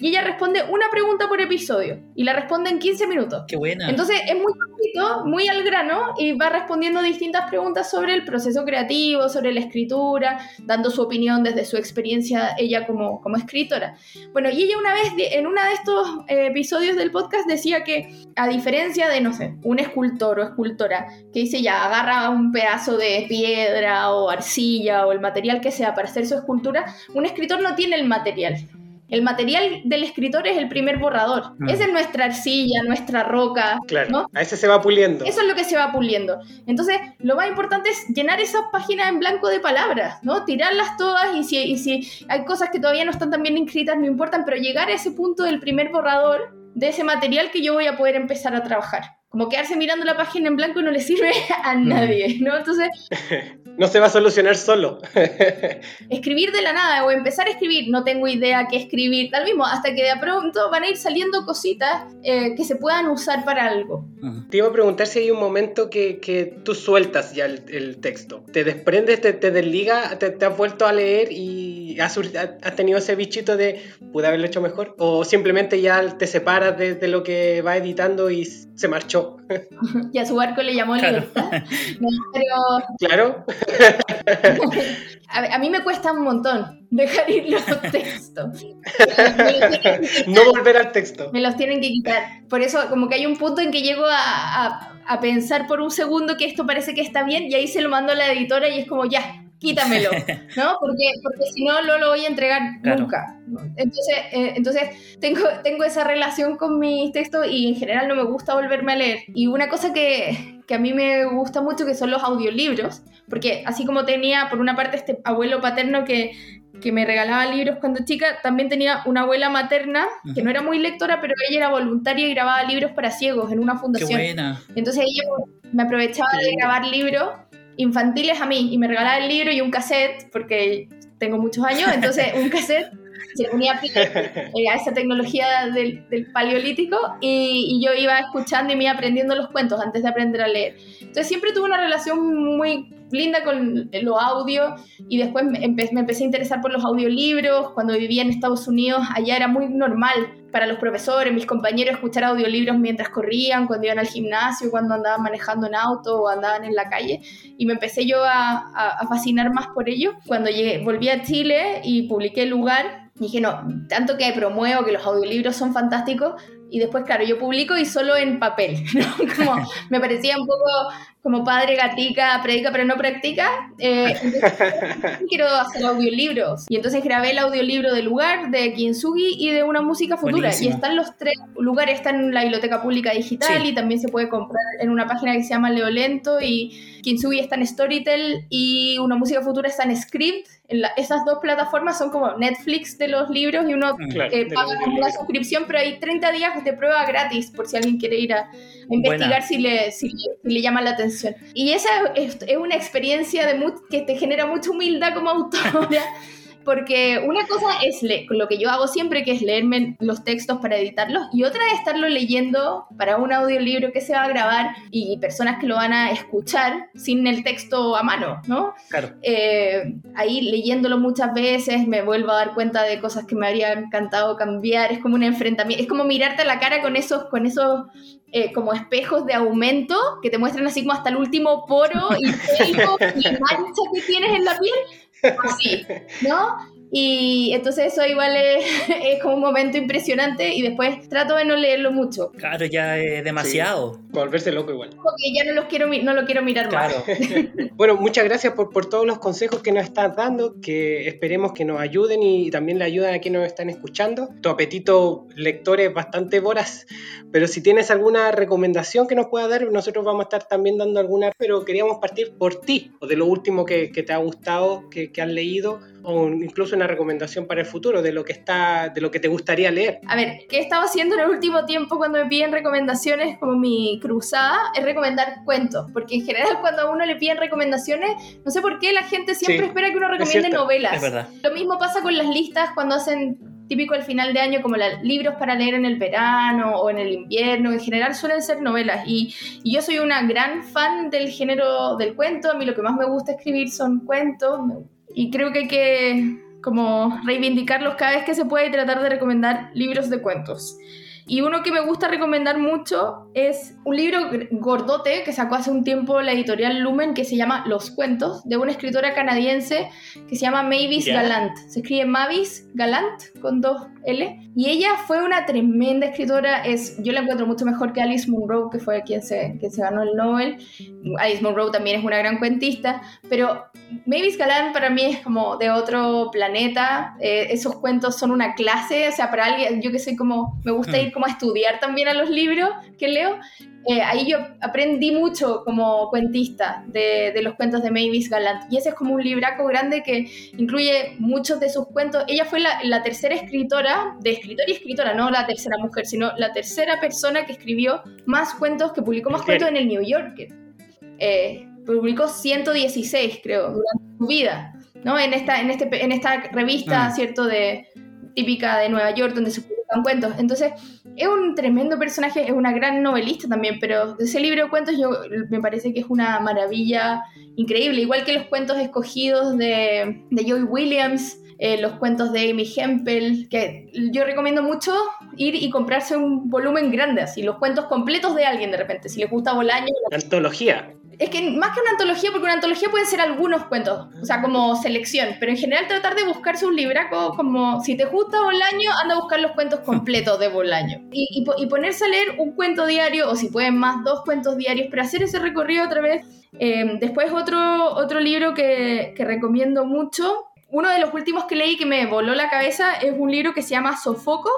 y ella responde una pregunta por episodio y la responde en 15 minutos. Qué buena. Entonces es muy cortito, muy al grano y va respondiendo distintas preguntas sobre el proceso creativo, sobre la escritura, dando su opinión desde su experiencia ella como, como escritora. Bueno, y ella una vez en uno de estos eh, episodios del podcast decía que a diferencia de, no sé, un escultor o escultora que dice ya, agarra un pedazo de piedra o arcilla o el material que sea para hacer su escultura, un escritor no tiene el material el material del escritor es el primer borrador. Mm. Esa es nuestra arcilla, nuestra roca. Claro, ¿no? a ese se va puliendo. Eso es lo que se va puliendo. Entonces, lo más importante es llenar esas páginas en blanco de palabras, ¿no? Tirarlas todas y si, y si hay cosas que todavía no están tan bien escritas, no importan, pero llegar a ese punto del primer borrador de ese material que yo voy a poder empezar a trabajar como quedarse mirando la página en blanco no le sirve <laughs> a nadie, ¿no? Entonces... <laughs> no se va a solucionar solo. <laughs> escribir de la nada o empezar a escribir, no tengo idea qué escribir, tal mismo, hasta que de pronto van a ir saliendo cositas eh, que se puedan usar para algo. Te iba a preguntar si hay un momento que, que tú sueltas ya el, el, texto, te desprendes, te, te desliga, te, te, has vuelto a leer y has, has, tenido ese bichito de, ¿pude haberlo hecho mejor? O simplemente ya te separas de, de lo que va editando y se marchó. <laughs> y a su barco le llamó claro. libertad. <laughs> No, pero... Claro. <laughs> a, a, mí me cuesta un montón dejar ir los textos. no volver al texto. Me los tienen que quitar. Por eso, como que hay un punto en que llego a, a, a pensar por un segundo que esto parece que está bien y ahí se lo mando a la editora y es como, ya, quítamelo, <laughs> ¿no? Porque, porque si no, no lo voy a entregar claro. nunca. Entonces, eh, entonces tengo, tengo esa relación con mis textos y en general no me gusta volverme a leer. Y una cosa que, que a mí me gusta mucho que son los audiolibros, porque así como tenía por una parte este abuelo paterno que, que me regalaba libros cuando chica, también tenía una abuela materna que no era muy lectora, pero ella era voluntaria y grababa libros para ciegos en una fundación. Qué buena. Entonces ella me aprovechaba de grabar libros infantiles a mí y me regalaba el libro y un cassette, porque tengo muchos años, entonces un <laughs> cassette se ponía eh, a esa tecnología del, del paleolítico y, y, yo iba escuchando y me iba aprendiendo los cuentos antes de aprender a leer. Entonces siempre tuve una relación muy linda con los audios y después me, empe me empecé a interesar por los audiolibros. Cuando vivía en Estados Unidos, allá era muy normal para los profesores, mis compañeros, escuchar audiolibros mientras corrían, cuando iban al gimnasio, cuando andaban manejando en auto o andaban en la calle. Y me empecé yo a, fascinar más por ello. Cuando volví a Chile y publiqué El Lugar, dije, no, tanto que promuevo que los audiolibros son fantásticos, y después, claro, yo publico y solo en papel, <laughs> ¿no? Como me parecía un poco como padre gatica, predica pero no practica. Eh, <laughs> quiero hacer audiolibros. Y entonces grabé el audiolibro de Lugar, de Kintsugi y de Una Música Futura. Buenísimo. Y están los tres lugares, está en la Biblioteca Pública Digital sí. y también se puede comprar en una página que se llama Leolento y Kintsugi está en Storytel y Una Música Futura está en Script. En la, esas dos plataformas son como Netflix de los libros y uno claro, eh, paga una suscripción, pero hay 30 días de prueba gratis por si alguien quiere ir a, a investigar si le, si, si le llama la atención. Y esa es, es una experiencia de que te genera mucha humildad como autora. <laughs> Porque una cosa es lo que yo hago siempre, que es leerme los textos para editarlos, y otra es estarlo leyendo para un audiolibro que se va a grabar y personas que lo van a escuchar sin el texto a mano, ¿no? Claro. Eh, ahí leyéndolo muchas veces me vuelvo a dar cuenta de cosas que me habría encantado cambiar, es como un enfrentamiento, es como mirarte a la cara con esos, con esos eh, como espejos de aumento que te muestran así como hasta el último poro y <laughs> y mancha que tienes en la piel así, ¿no? Y entonces eso igual es, <laughs> es, como un momento impresionante y después trato de no leerlo mucho. Claro, ya es demasiado. Sí, volverse loco igual. Porque ya no, los quiero, no lo quiero mirar claro. más. <laughs> <laughs> bueno, muchas gracias por, por, todos los consejos que nos estás dando, que esperemos que nos ayuden y también le ayudan a quienes nos están escuchando. Tu apetito lector es bastante voraz, pero si tienes alguna recomendación que nos pueda dar, nosotros vamos a estar también dando alguna, pero queríamos partir por ti, o de lo último que, que te ha gustado, que, que has leído, o incluso una una recomendación para el futuro de lo que está, de lo que te gustaría leer. A ver, ¿qué he estado haciendo en el último tiempo cuando me piden recomendaciones como mi cruzada? Es recomendar cuentos, porque en general cuando a uno le piden recomendaciones, no sé por qué la gente siempre Sí, espera que uno es recomiende cierto, novelas. Es verdad. Lo mismo pasa con las listas cuando hacen típico al final de año como la- libros para leer en el verano o en el invierno, en general suelen ser novelas y, y yo soy una gran fan del género del cuento, a mí lo que más me gusta escribir son cuentos y creo que hay que como reivindicarlos cada vez que se puede y tratar de recomendar libros de cuentos. Y uno que me gusta recomendar mucho es un libro gordote que sacó hace un tiempo la editorial Lumen que se llama Los Cuentos, de una escritora canadiense que se llama Mavis Ya. Galant. Se escribe Mavis Galant con dos L. Y ella fue una tremenda escritora. Es, yo la encuentro mucho mejor que Alice Munro, que fue quien se, quien se ganó el Nobel. Alice Munro también es una gran cuentista. Pero Mavis Galant para mí es como de otro planeta. Eh, esos cuentos son una clase. O sea, para alguien, yo que soy como, me gusta Mm. ir como a estudiar también a los libros que leo. Eh, ahí yo aprendí mucho como cuentista de, de los cuentos de Mavis Galant. Y ese es como un libraco grande que incluye muchos de sus cuentos. Ella fue la, la tercera escritora, de escritora y escritora, no la tercera mujer, sino la tercera persona que escribió más cuentos, que publicó más cuentos en el New Yorker. Eh, publicó 116, creo, durante su vida, ¿no? En esta, en este, en esta revista, Ah. ¿cierto? De, típica de Nueva York, donde se cuentos. Entonces, es un tremendo personaje, es una gran novelista también, pero de ese libro de cuentos yo, me parece que es una maravilla increíble, igual que los cuentos escogidos de, de Joy Williams, eh, los cuentos de Amy Hempel, que yo recomiendo mucho ir y comprarse un volumen grande, así, los cuentos completos de alguien de repente, si les gusta Bolaño. Antología. Es que más que una antología, porque una antología pueden ser algunos cuentos, o sea, como selección, pero en general tratar de buscarse un libraco como, si te gusta Bolaño, anda a buscar los cuentos <laughs> completos de Bolaño. Y, y po- y ponerse a leer un cuento diario, o si pueden más, dos cuentos diarios, pero hacer ese recorrido otra vez. Eh, después otro, otro libro que, que recomiendo mucho, uno de los últimos que leí que me voló la cabeza es un libro que se llama Sofoco,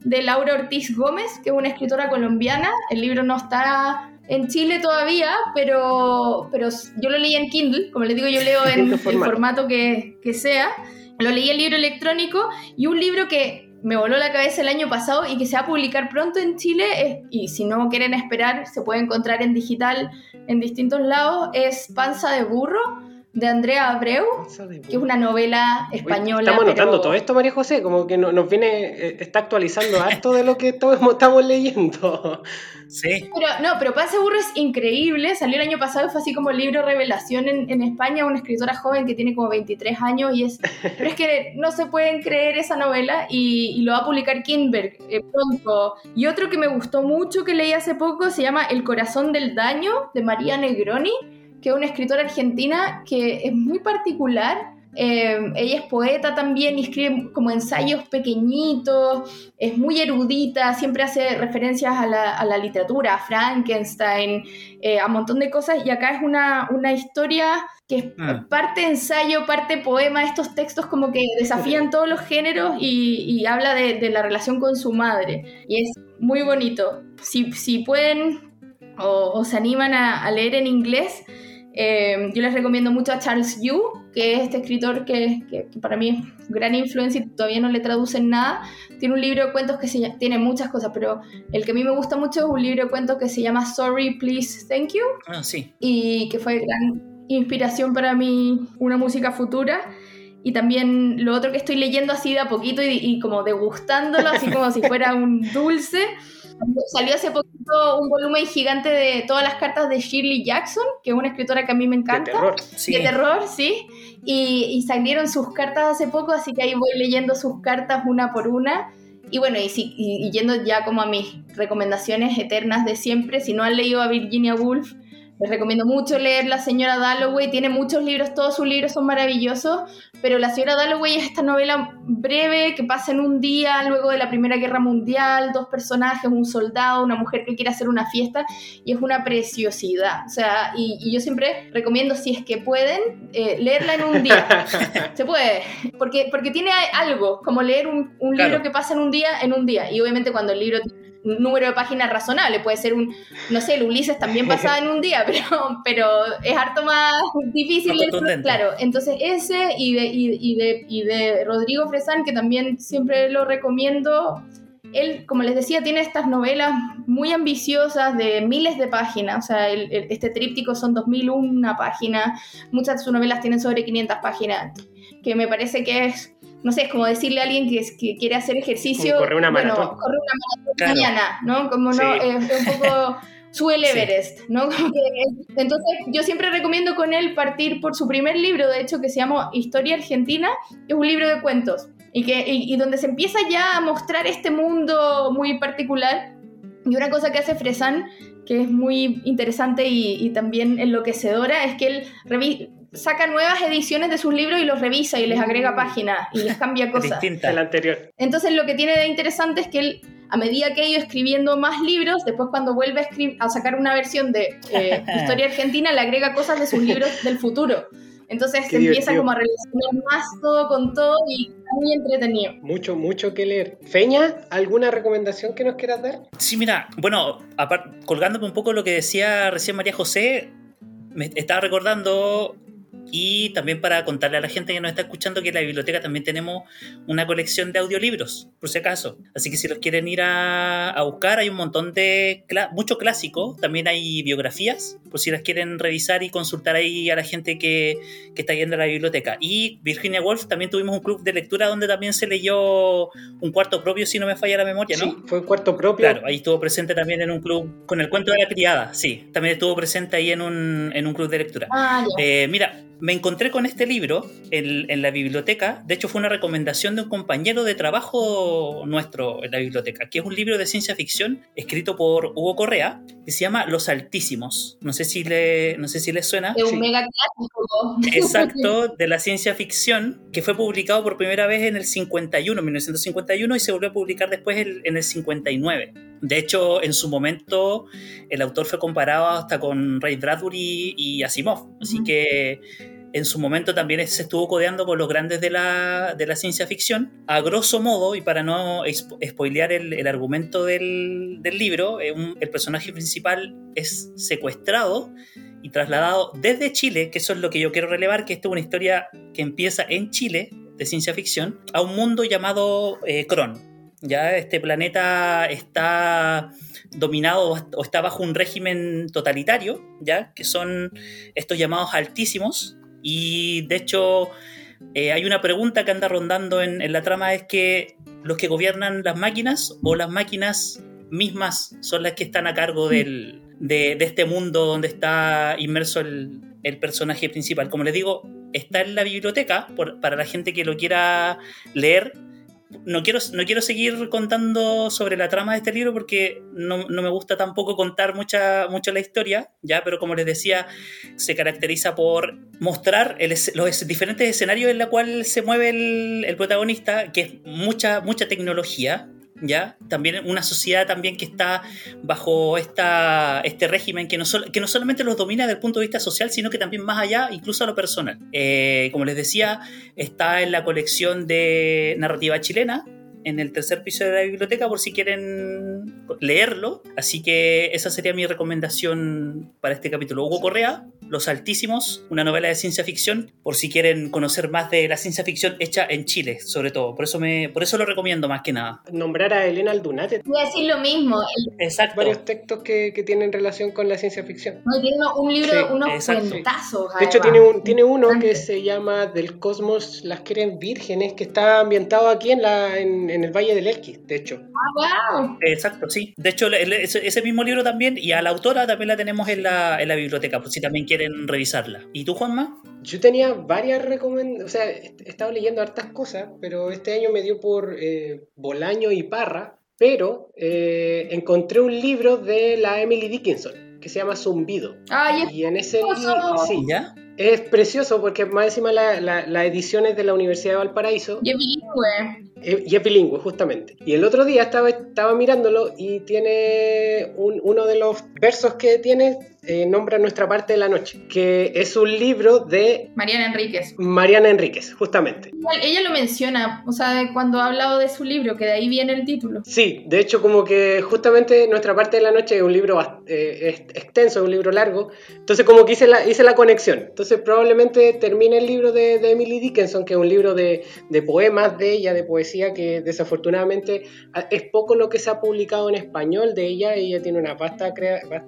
de Laura Ortiz Gómez, que es una escritora colombiana. El libro no está en Chile todavía, pero, pero yo lo leí en Kindle, como les digo, yo leo en el formato. que, que sea. Lo leí en libro electrónico y un libro que me voló la cabeza el año pasado y que se va a publicar pronto en Chile, y si no quieren esperar, se puede encontrar en digital en distintos lados, es Panza de Burro, de Andrea Abreu, que es una novela Uy, española. Estamos anotando pero- todo esto, María José, como que no- nos viene, eh, está actualizando harto de lo que todos <laughs> estamos leyendo. Sí. Pero, no, pero de Burro es increíble. Salió el año pasado y fue así como libro revelación en, en España. Una escritora joven que tiene como 23 años y es. Pero es que no se pueden creer esa novela y, y lo va a publicar Kindberg eh, pronto. Y otro que me gustó mucho que leí hace poco se llama El corazón del daño de María Negroni, que es una escritora argentina que es muy particular. Eh, ella es poeta también y escribe como ensayos pequeñitos, es muy erudita, siempre hace referencias a la, a la literatura, a Frankenstein, eh, a un montón de cosas. Y acá es una, una historia que es Ah. parte ensayo, parte poema, estos textos como que desafían todos los géneros y, y habla de, de la relación con su madre. Y es muy bonito. Si, si pueden o, o se animan a, a leer en inglés, eh, yo les recomiendo mucho a Charles Yu, que es este escritor que, que- que para mí es gran influencia y todavía no le traducen nada. Tiene un libro de cuentos que se tiene muchas cosas, pero el que a mí me gusta mucho es un libro de cuentos que se llama Sorry, Please, Thank You Ah, sí. y que fue gran inspiración para mí una música futura. Y también lo otro que estoy leyendo así de a poquito y, y como degustándolo, así como si fuera un dulce. <laughs> Salió hace poquito un volumen gigante de todas las cartas de Shirley Jackson, que es una escritora que a mí me De encanta. terror. Sí. De terror, sí. Y, y salieron sus cartas hace poco, así que ahí voy leyendo sus cartas una por una. Y bueno, y, si- y yendo ya como a mis recomendaciones eternas de siempre, si no han leído a Virginia Woolf, les recomiendo mucho leer La señora Dalloway. Tiene muchos libros, todos sus libros son maravillosos, pero La señora Dalloway es esta novela breve que pasa en un día luego de la Primera Guerra Mundial, dos personajes, un soldado, una mujer que quiere hacer una fiesta, y es una preciosidad. O sea, y, y yo siempre recomiendo, si es que pueden, eh, leerla en un día. <laughs> Se puede, porque, porque tiene algo, como leer un, un Claro. libro que pasa en un día, en un día. Y obviamente cuando el libro tiene número de páginas razonable. Puede ser un, no sé, el Ulises también pasaba en un día, <laughs> pero, pero es harto más difícil. claro, entonces ese y de, y, de, y de Rodrigo Fresán, que también siempre lo recomiendo. Él, como les decía, tiene estas novelas muy ambiciosas de miles de páginas. O sea, este tríptico son 2001 páginas. Muchas de sus novelas tienen sobre 500 páginas. Que me parece que es no sé, es como decirle a alguien que, que quiere hacer ejercicio. corre una maratón. Bueno, corre una maratón mañana, ¿no? Como no, es un poco <laughs> su Everest, ¿no? entonces, yo siempre recomiendo con él partir por su primer libro, de hecho, que se llama Historia Argentina, es un libro de cuentos, y, que, y, donde se empieza ya a mostrar este mundo muy particular. Y una cosa que hace Fresan, que es muy interesante y, y también enloquecedora, es que él saca nuevas ediciones de sus libros y los revisa y les agrega páginas y les cambia <laughs> cosas. Distinta la anterior. Entonces lo que tiene de interesante es que él, a medida que ha ido escribiendo más libros, después cuando vuelve a, a sacar una versión de eh, <laughs> Historia Argentina, le agrega cosas de sus libros del futuro. Entonces se empieza como a relacionar más todo con todo y muy entretenido. Mucho, mucho que leer. Feña, ¿alguna recomendación que nos quieras dar? Sí, mira, bueno, colgándome un poco lo que decía recién María José, me estaba recordando y también para contarle a la gente que nos está escuchando que en la biblioteca también tenemos una colección de audiolibros, por si acaso. Así que si los quieren ir a, buscar, hay un montón de, mucho clásico, también hay biografías, por si las quieren revisar y consultar ahí a la gente que, que está yendo a la biblioteca. Y Virginia Woolf también tuvimos un club de lectura donde también se leyó un cuarto propio, si no me falla la memoria, ¿no? Sí, fue un cuarto propio. Claro, ahí estuvo presente también en un club con el cuento de la criada, sí, también estuvo presente ahí en un, en un club de lectura. Ah, eh, mira, me encontré con este libro en, la biblioteca. De hecho, fue una recomendación de un compañero de trabajo nuestro en la biblioteca, que es un libro de ciencia ficción escrito por Hugo Correa, que se llama Los Altísimos. No sé si le, no sé si les suena. Es un mega clásico. <laughs> Exacto, de la ciencia ficción, que fue publicado por primera vez en el 51, 1951, y se volvió a publicar después en el 59. De hecho, en su momento, el autor fue comparado hasta con Ray Bradbury y Asimov. Así que en su momento también se estuvo codeando con los grandes de la, ciencia ficción. A grosso modo, y para no spoilear el, argumento del, libro, eh, el personaje principal es secuestrado y trasladado desde Chile, que eso es lo que yo quiero relevar, que esta es una historia que empieza en Chile, de ciencia ficción, a un mundo llamado eh. Ya este planeta está dominado o está bajo un régimen totalitario, ya que son estos llamados altísimos, y de hecho, eh, hay una pregunta que anda rondando en, la trama, es que los que gobiernan las máquinas o las máquinas mismas son las que están a cargo de, este mundo donde está inmerso el, personaje principal. Como les digo, está en la biblioteca para la gente que lo quiera leer no quiero, no quiero seguir contando sobre la trama de este libro porque no, me gusta tampoco contar mucha, mucho la historia, ya, pero como les decía, se caracteriza por mostrar los diferentes escenarios en los cuales se mueve el, el protagonista, que es mucha, mucha tecnología, ¿ya? También una sociedad también que está bajo esta, este régimen que no, que no solamente los domina desde el punto de vista social, sino que también más allá, incluso a lo personal. Eh, como les decía, está en la colección de narrativa chilena, en el tercer piso de la biblioteca por si quieren leerlo. Así que esa sería mi recomendación para este capítulo. Hugo Correa, Los Altísimos, una novela de ciencia ficción, por si quieren conocer más de la ciencia ficción hecha en Chile, sobre todo. Por eso, me, por eso lo recomiendo más que nada. Nombrar a Elena Aldunate. Voy a decir lo mismo. Exacto. Varios textos que, que tienen relación con la ciencia ficción. tiene un libro, unos cuentazos. De hecho, tiene, un, tiene uno que se llama Del cosmos las quieren vírgenes, que está ambientado aquí en la... En, en, el Valle del Elqui, de hecho. Ah, wow. Exacto, sí. De hecho, ese, mismo libro también, y a la autora también la tenemos en la, en la biblioteca, por si también quieren revisarla. ¿Y tú, Juanma? Yo tenía varias recomendaciones, o sea, he estado leyendo hartas cosas, pero este año me dio por eh, Bolaño y Parra, pero eh, encontré un libro de la Emily Dickinson que se llama Zumbido. Ay, y en ese sí, ¿Ya? es precioso porque más encima la, la, edición es de la Universidad de Valparaíso. Y bilingüe. Y es bilingüe, justamente. Y el otro día estaba, estaba mirándolo y tiene uno de los versos que tiene eh, nombra Nuestra parte de la noche, que es un libro de... Mariana Enríquez. Mariana Enríquez, justamente. Ella lo menciona, o sea, cuando ha hablado de su libro, que de ahí viene el título. Sí, de hecho como que justamente Nuestra parte de la noche es un libro eh, extenso, es un libro largo, entonces como que hice la, hice la conexión. Entonces probablemente termine el libro de, de Emily Dickinson, que es un libro de, de poemas de ella, de poesía, que desafortunadamente es poco lo que se ha publicado en español de ella. Ella tiene una vasta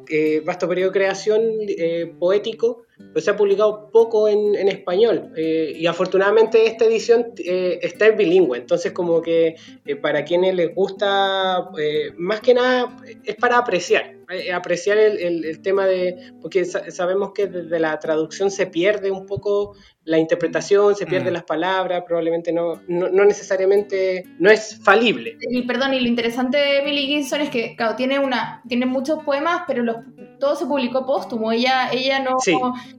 eh, vasto periodo de creación eh, poético, pero se ha publicado poco en, español. Eh, y afortunadamente esta edición está en bilingüe, entonces como que para quienes les gusta, más que nada es para apreciar. apreciar el, el, tema de, porque sabemos que desde la traducción se pierde un poco la interpretación, se pierden mm. las palabras, probablemente no, no, necesariamente, no es falible. Y perdón, y lo interesante de Emily Gibson es que, claro, tiene, una, tiene muchos poemas, pero los, todo se publicó póstumo. Ella, ella no,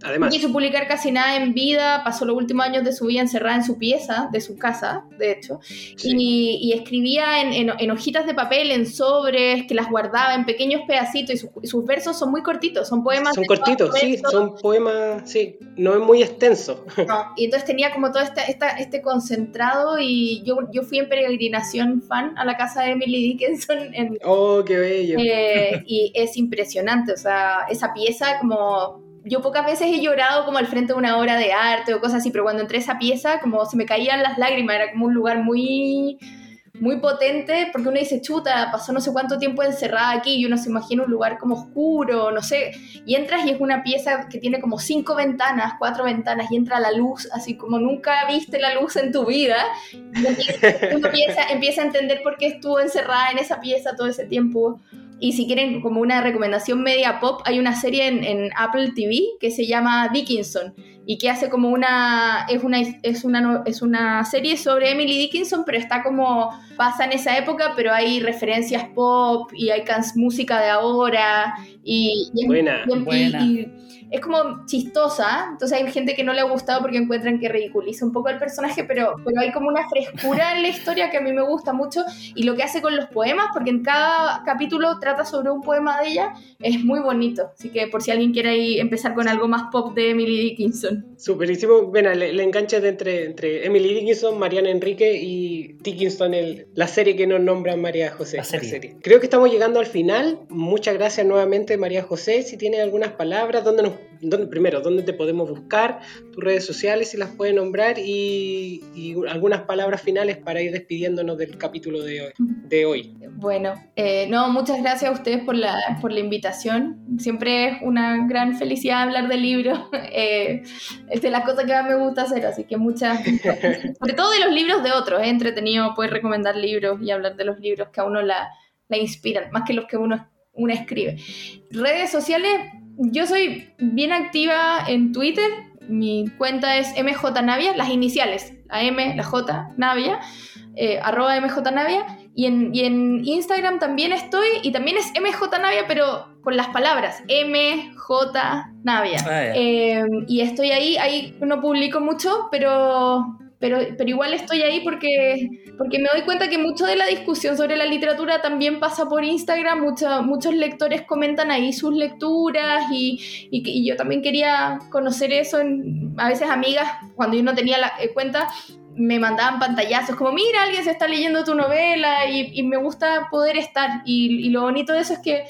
además. quiso publicar casi nada en vida, pasó los últimos años de su vida encerrada en su pieza, de su casa, de hecho, y, y, escribía en, en, hojitas de papel, en sobres, que las guardaba en pequeños pedacitos, y, sus versos son muy cortitos, son poemas. Son cortitos, sí, son poemas, sí, no es muy extenso. Y entonces tenía como todo este, este concentrado y yo, yo fui en peregrinación fan a la casa de Emily Dickinson. En, oh, qué bello. Eh, y es impresionante, o sea, esa pieza como yo pocas veces he llorado como al frente de una obra de arte o cosas así, pero cuando entré a esa pieza como se me caían las lágrimas, era como un lugar muy muy potente, porque uno dice, chuta, pasó no sé cuánto tiempo encerrada aquí y uno se imagina un lugar como oscuro, no sé, y entras y es una pieza que tiene como cinco ventanas, cuatro ventanas, y entra la luz, así como nunca viste la luz en tu vida, y uno empieza, <laughs> empieza a entender por qué estuvo encerrada en esa pieza todo ese tiempo. Y si quieren como una recomendación media pop, hay una serie en, en Apple TV que se llama Dickinson y que hace como una es una es una es una serie sobre Emily Dickinson pero está como pasa en esa época pero hay referencias pop y hay música de ahora y, buena, es como chistosa, entonces hay gente que no le ha gustado porque encuentran que ridiculiza un poco el personaje, pero, pero hay como una frescura en la historia que a mí me gusta mucho y lo que hace con los poemas, porque en cada capítulo trata sobre un poema de ella, es muy bonito, así que por si alguien quiere ahí empezar con algo más pop de Emily Dickinson. Superísimo, bueno, le, le engancha de entre, entre Emily Dickinson, Mariana Enrique y Dickinson, el, la serie que nos nombra María José. La serie. Creo que estamos llegando al final, muchas gracias nuevamente María José, si tiene algunas palabras, ¿dónde nos primero, dónde te podemos buscar, tus redes sociales, si las puedes nombrar y, algunas palabras finales para ir despidiéndonos del capítulo de hoy. De hoy. Bueno, eh, no, muchas gracias a ustedes por la, por la invitación. Siempre es una gran felicidad hablar de libros. <laughs> Eh, es de las cosas que más me gusta hacer, así que muchas... sobre todo de los libros de otros, es entretenido poder recomendar libros y hablar de los libros que a uno la, la inspiran, más que los que uno, uno escribe. Redes sociales, yo soy bien activa en Twitter. Mi cuenta es mjnavia, las iniciales, la M, la J, Navia, eh, arroba mjnavia. Y en, y en Instagram también estoy, y también es mjnavia, pero con las palabras mjnavia. Ah, eh, y estoy ahí, ahí no publico mucho, pero pero, pero igual estoy ahí porque, porque me doy cuenta que mucho de la discusión sobre la literatura también pasa por Instagram, muchos lectores comentan ahí sus lecturas y, y, yo también quería conocer eso, a veces amigas, cuando yo no tenía la eh, cuenta, me mandaban pantallazos como, mira, alguien se está leyendo tu novela y, y me gusta poder estar. Y, y, lo bonito de eso es que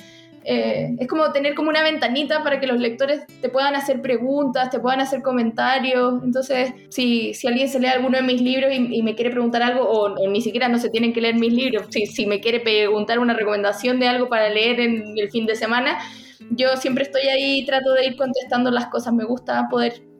eh, es como tener como una ventanita para que los lectores te puedan hacer preguntas, te puedan hacer comentarios. Entonces, si, si alguien se lee alguno de mis libros y, me quiere preguntar algo, o, ni siquiera no se tienen que leer mis libros, si, si me quiere preguntar una recomendación de algo para leer en el fin de semana, yo siempre estoy ahí y trato de ir contestando las cosas. Me gusta poder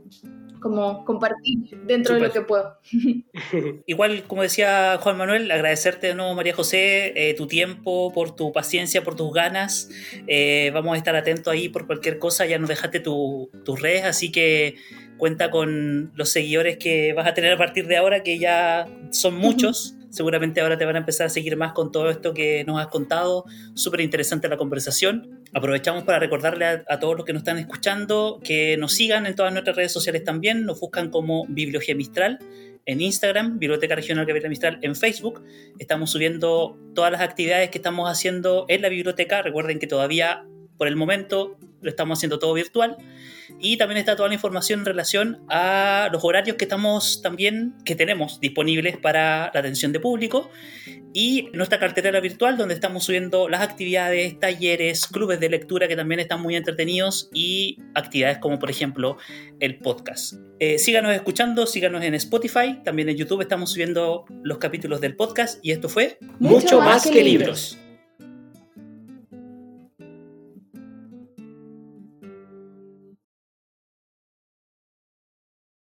como compartir dentro de lo que puedo. <laughs> <laughs> Igual, como decía Juan Manuel, agradecerte de nuevo, María José, eh, tu tiempo, por tu paciencia, por tus ganas. Eh, vamos a estar atentos ahí por cualquier cosa. Ya nos dejaste tus redes, así que cuenta con los seguidores que vas a tener a partir de ahora, que ya son muchos. Seguramente ahora te van a empezar a seguir más con todo esto que nos has contado. Súper interesante la conversación. Aprovechamos para recordarle a, todos los que nos están escuchando que nos sigan en todas nuestras redes sociales también. Nos buscan como Bibliología Mistral en Instagram, Biblioteca Regional Gabriela Mistral en Facebook. Estamos subiendo todas las actividades que estamos haciendo en la biblioteca. Recuerden que todavía, por el momento, lo estamos haciendo todo virtual. Y también está toda la información en relación a los horarios que estamos también, que tenemos disponibles para la atención de público. Y nuestra cartera virtual, donde estamos subiendo las actividades, talleres, clubes de lectura que también están muy entretenidos y actividades como, por ejemplo, el podcast. Eh, síganos escuchando, síganos en Spotify, también en YouTube estamos subiendo los capítulos del podcast y esto fue Mucho, más, que, libros.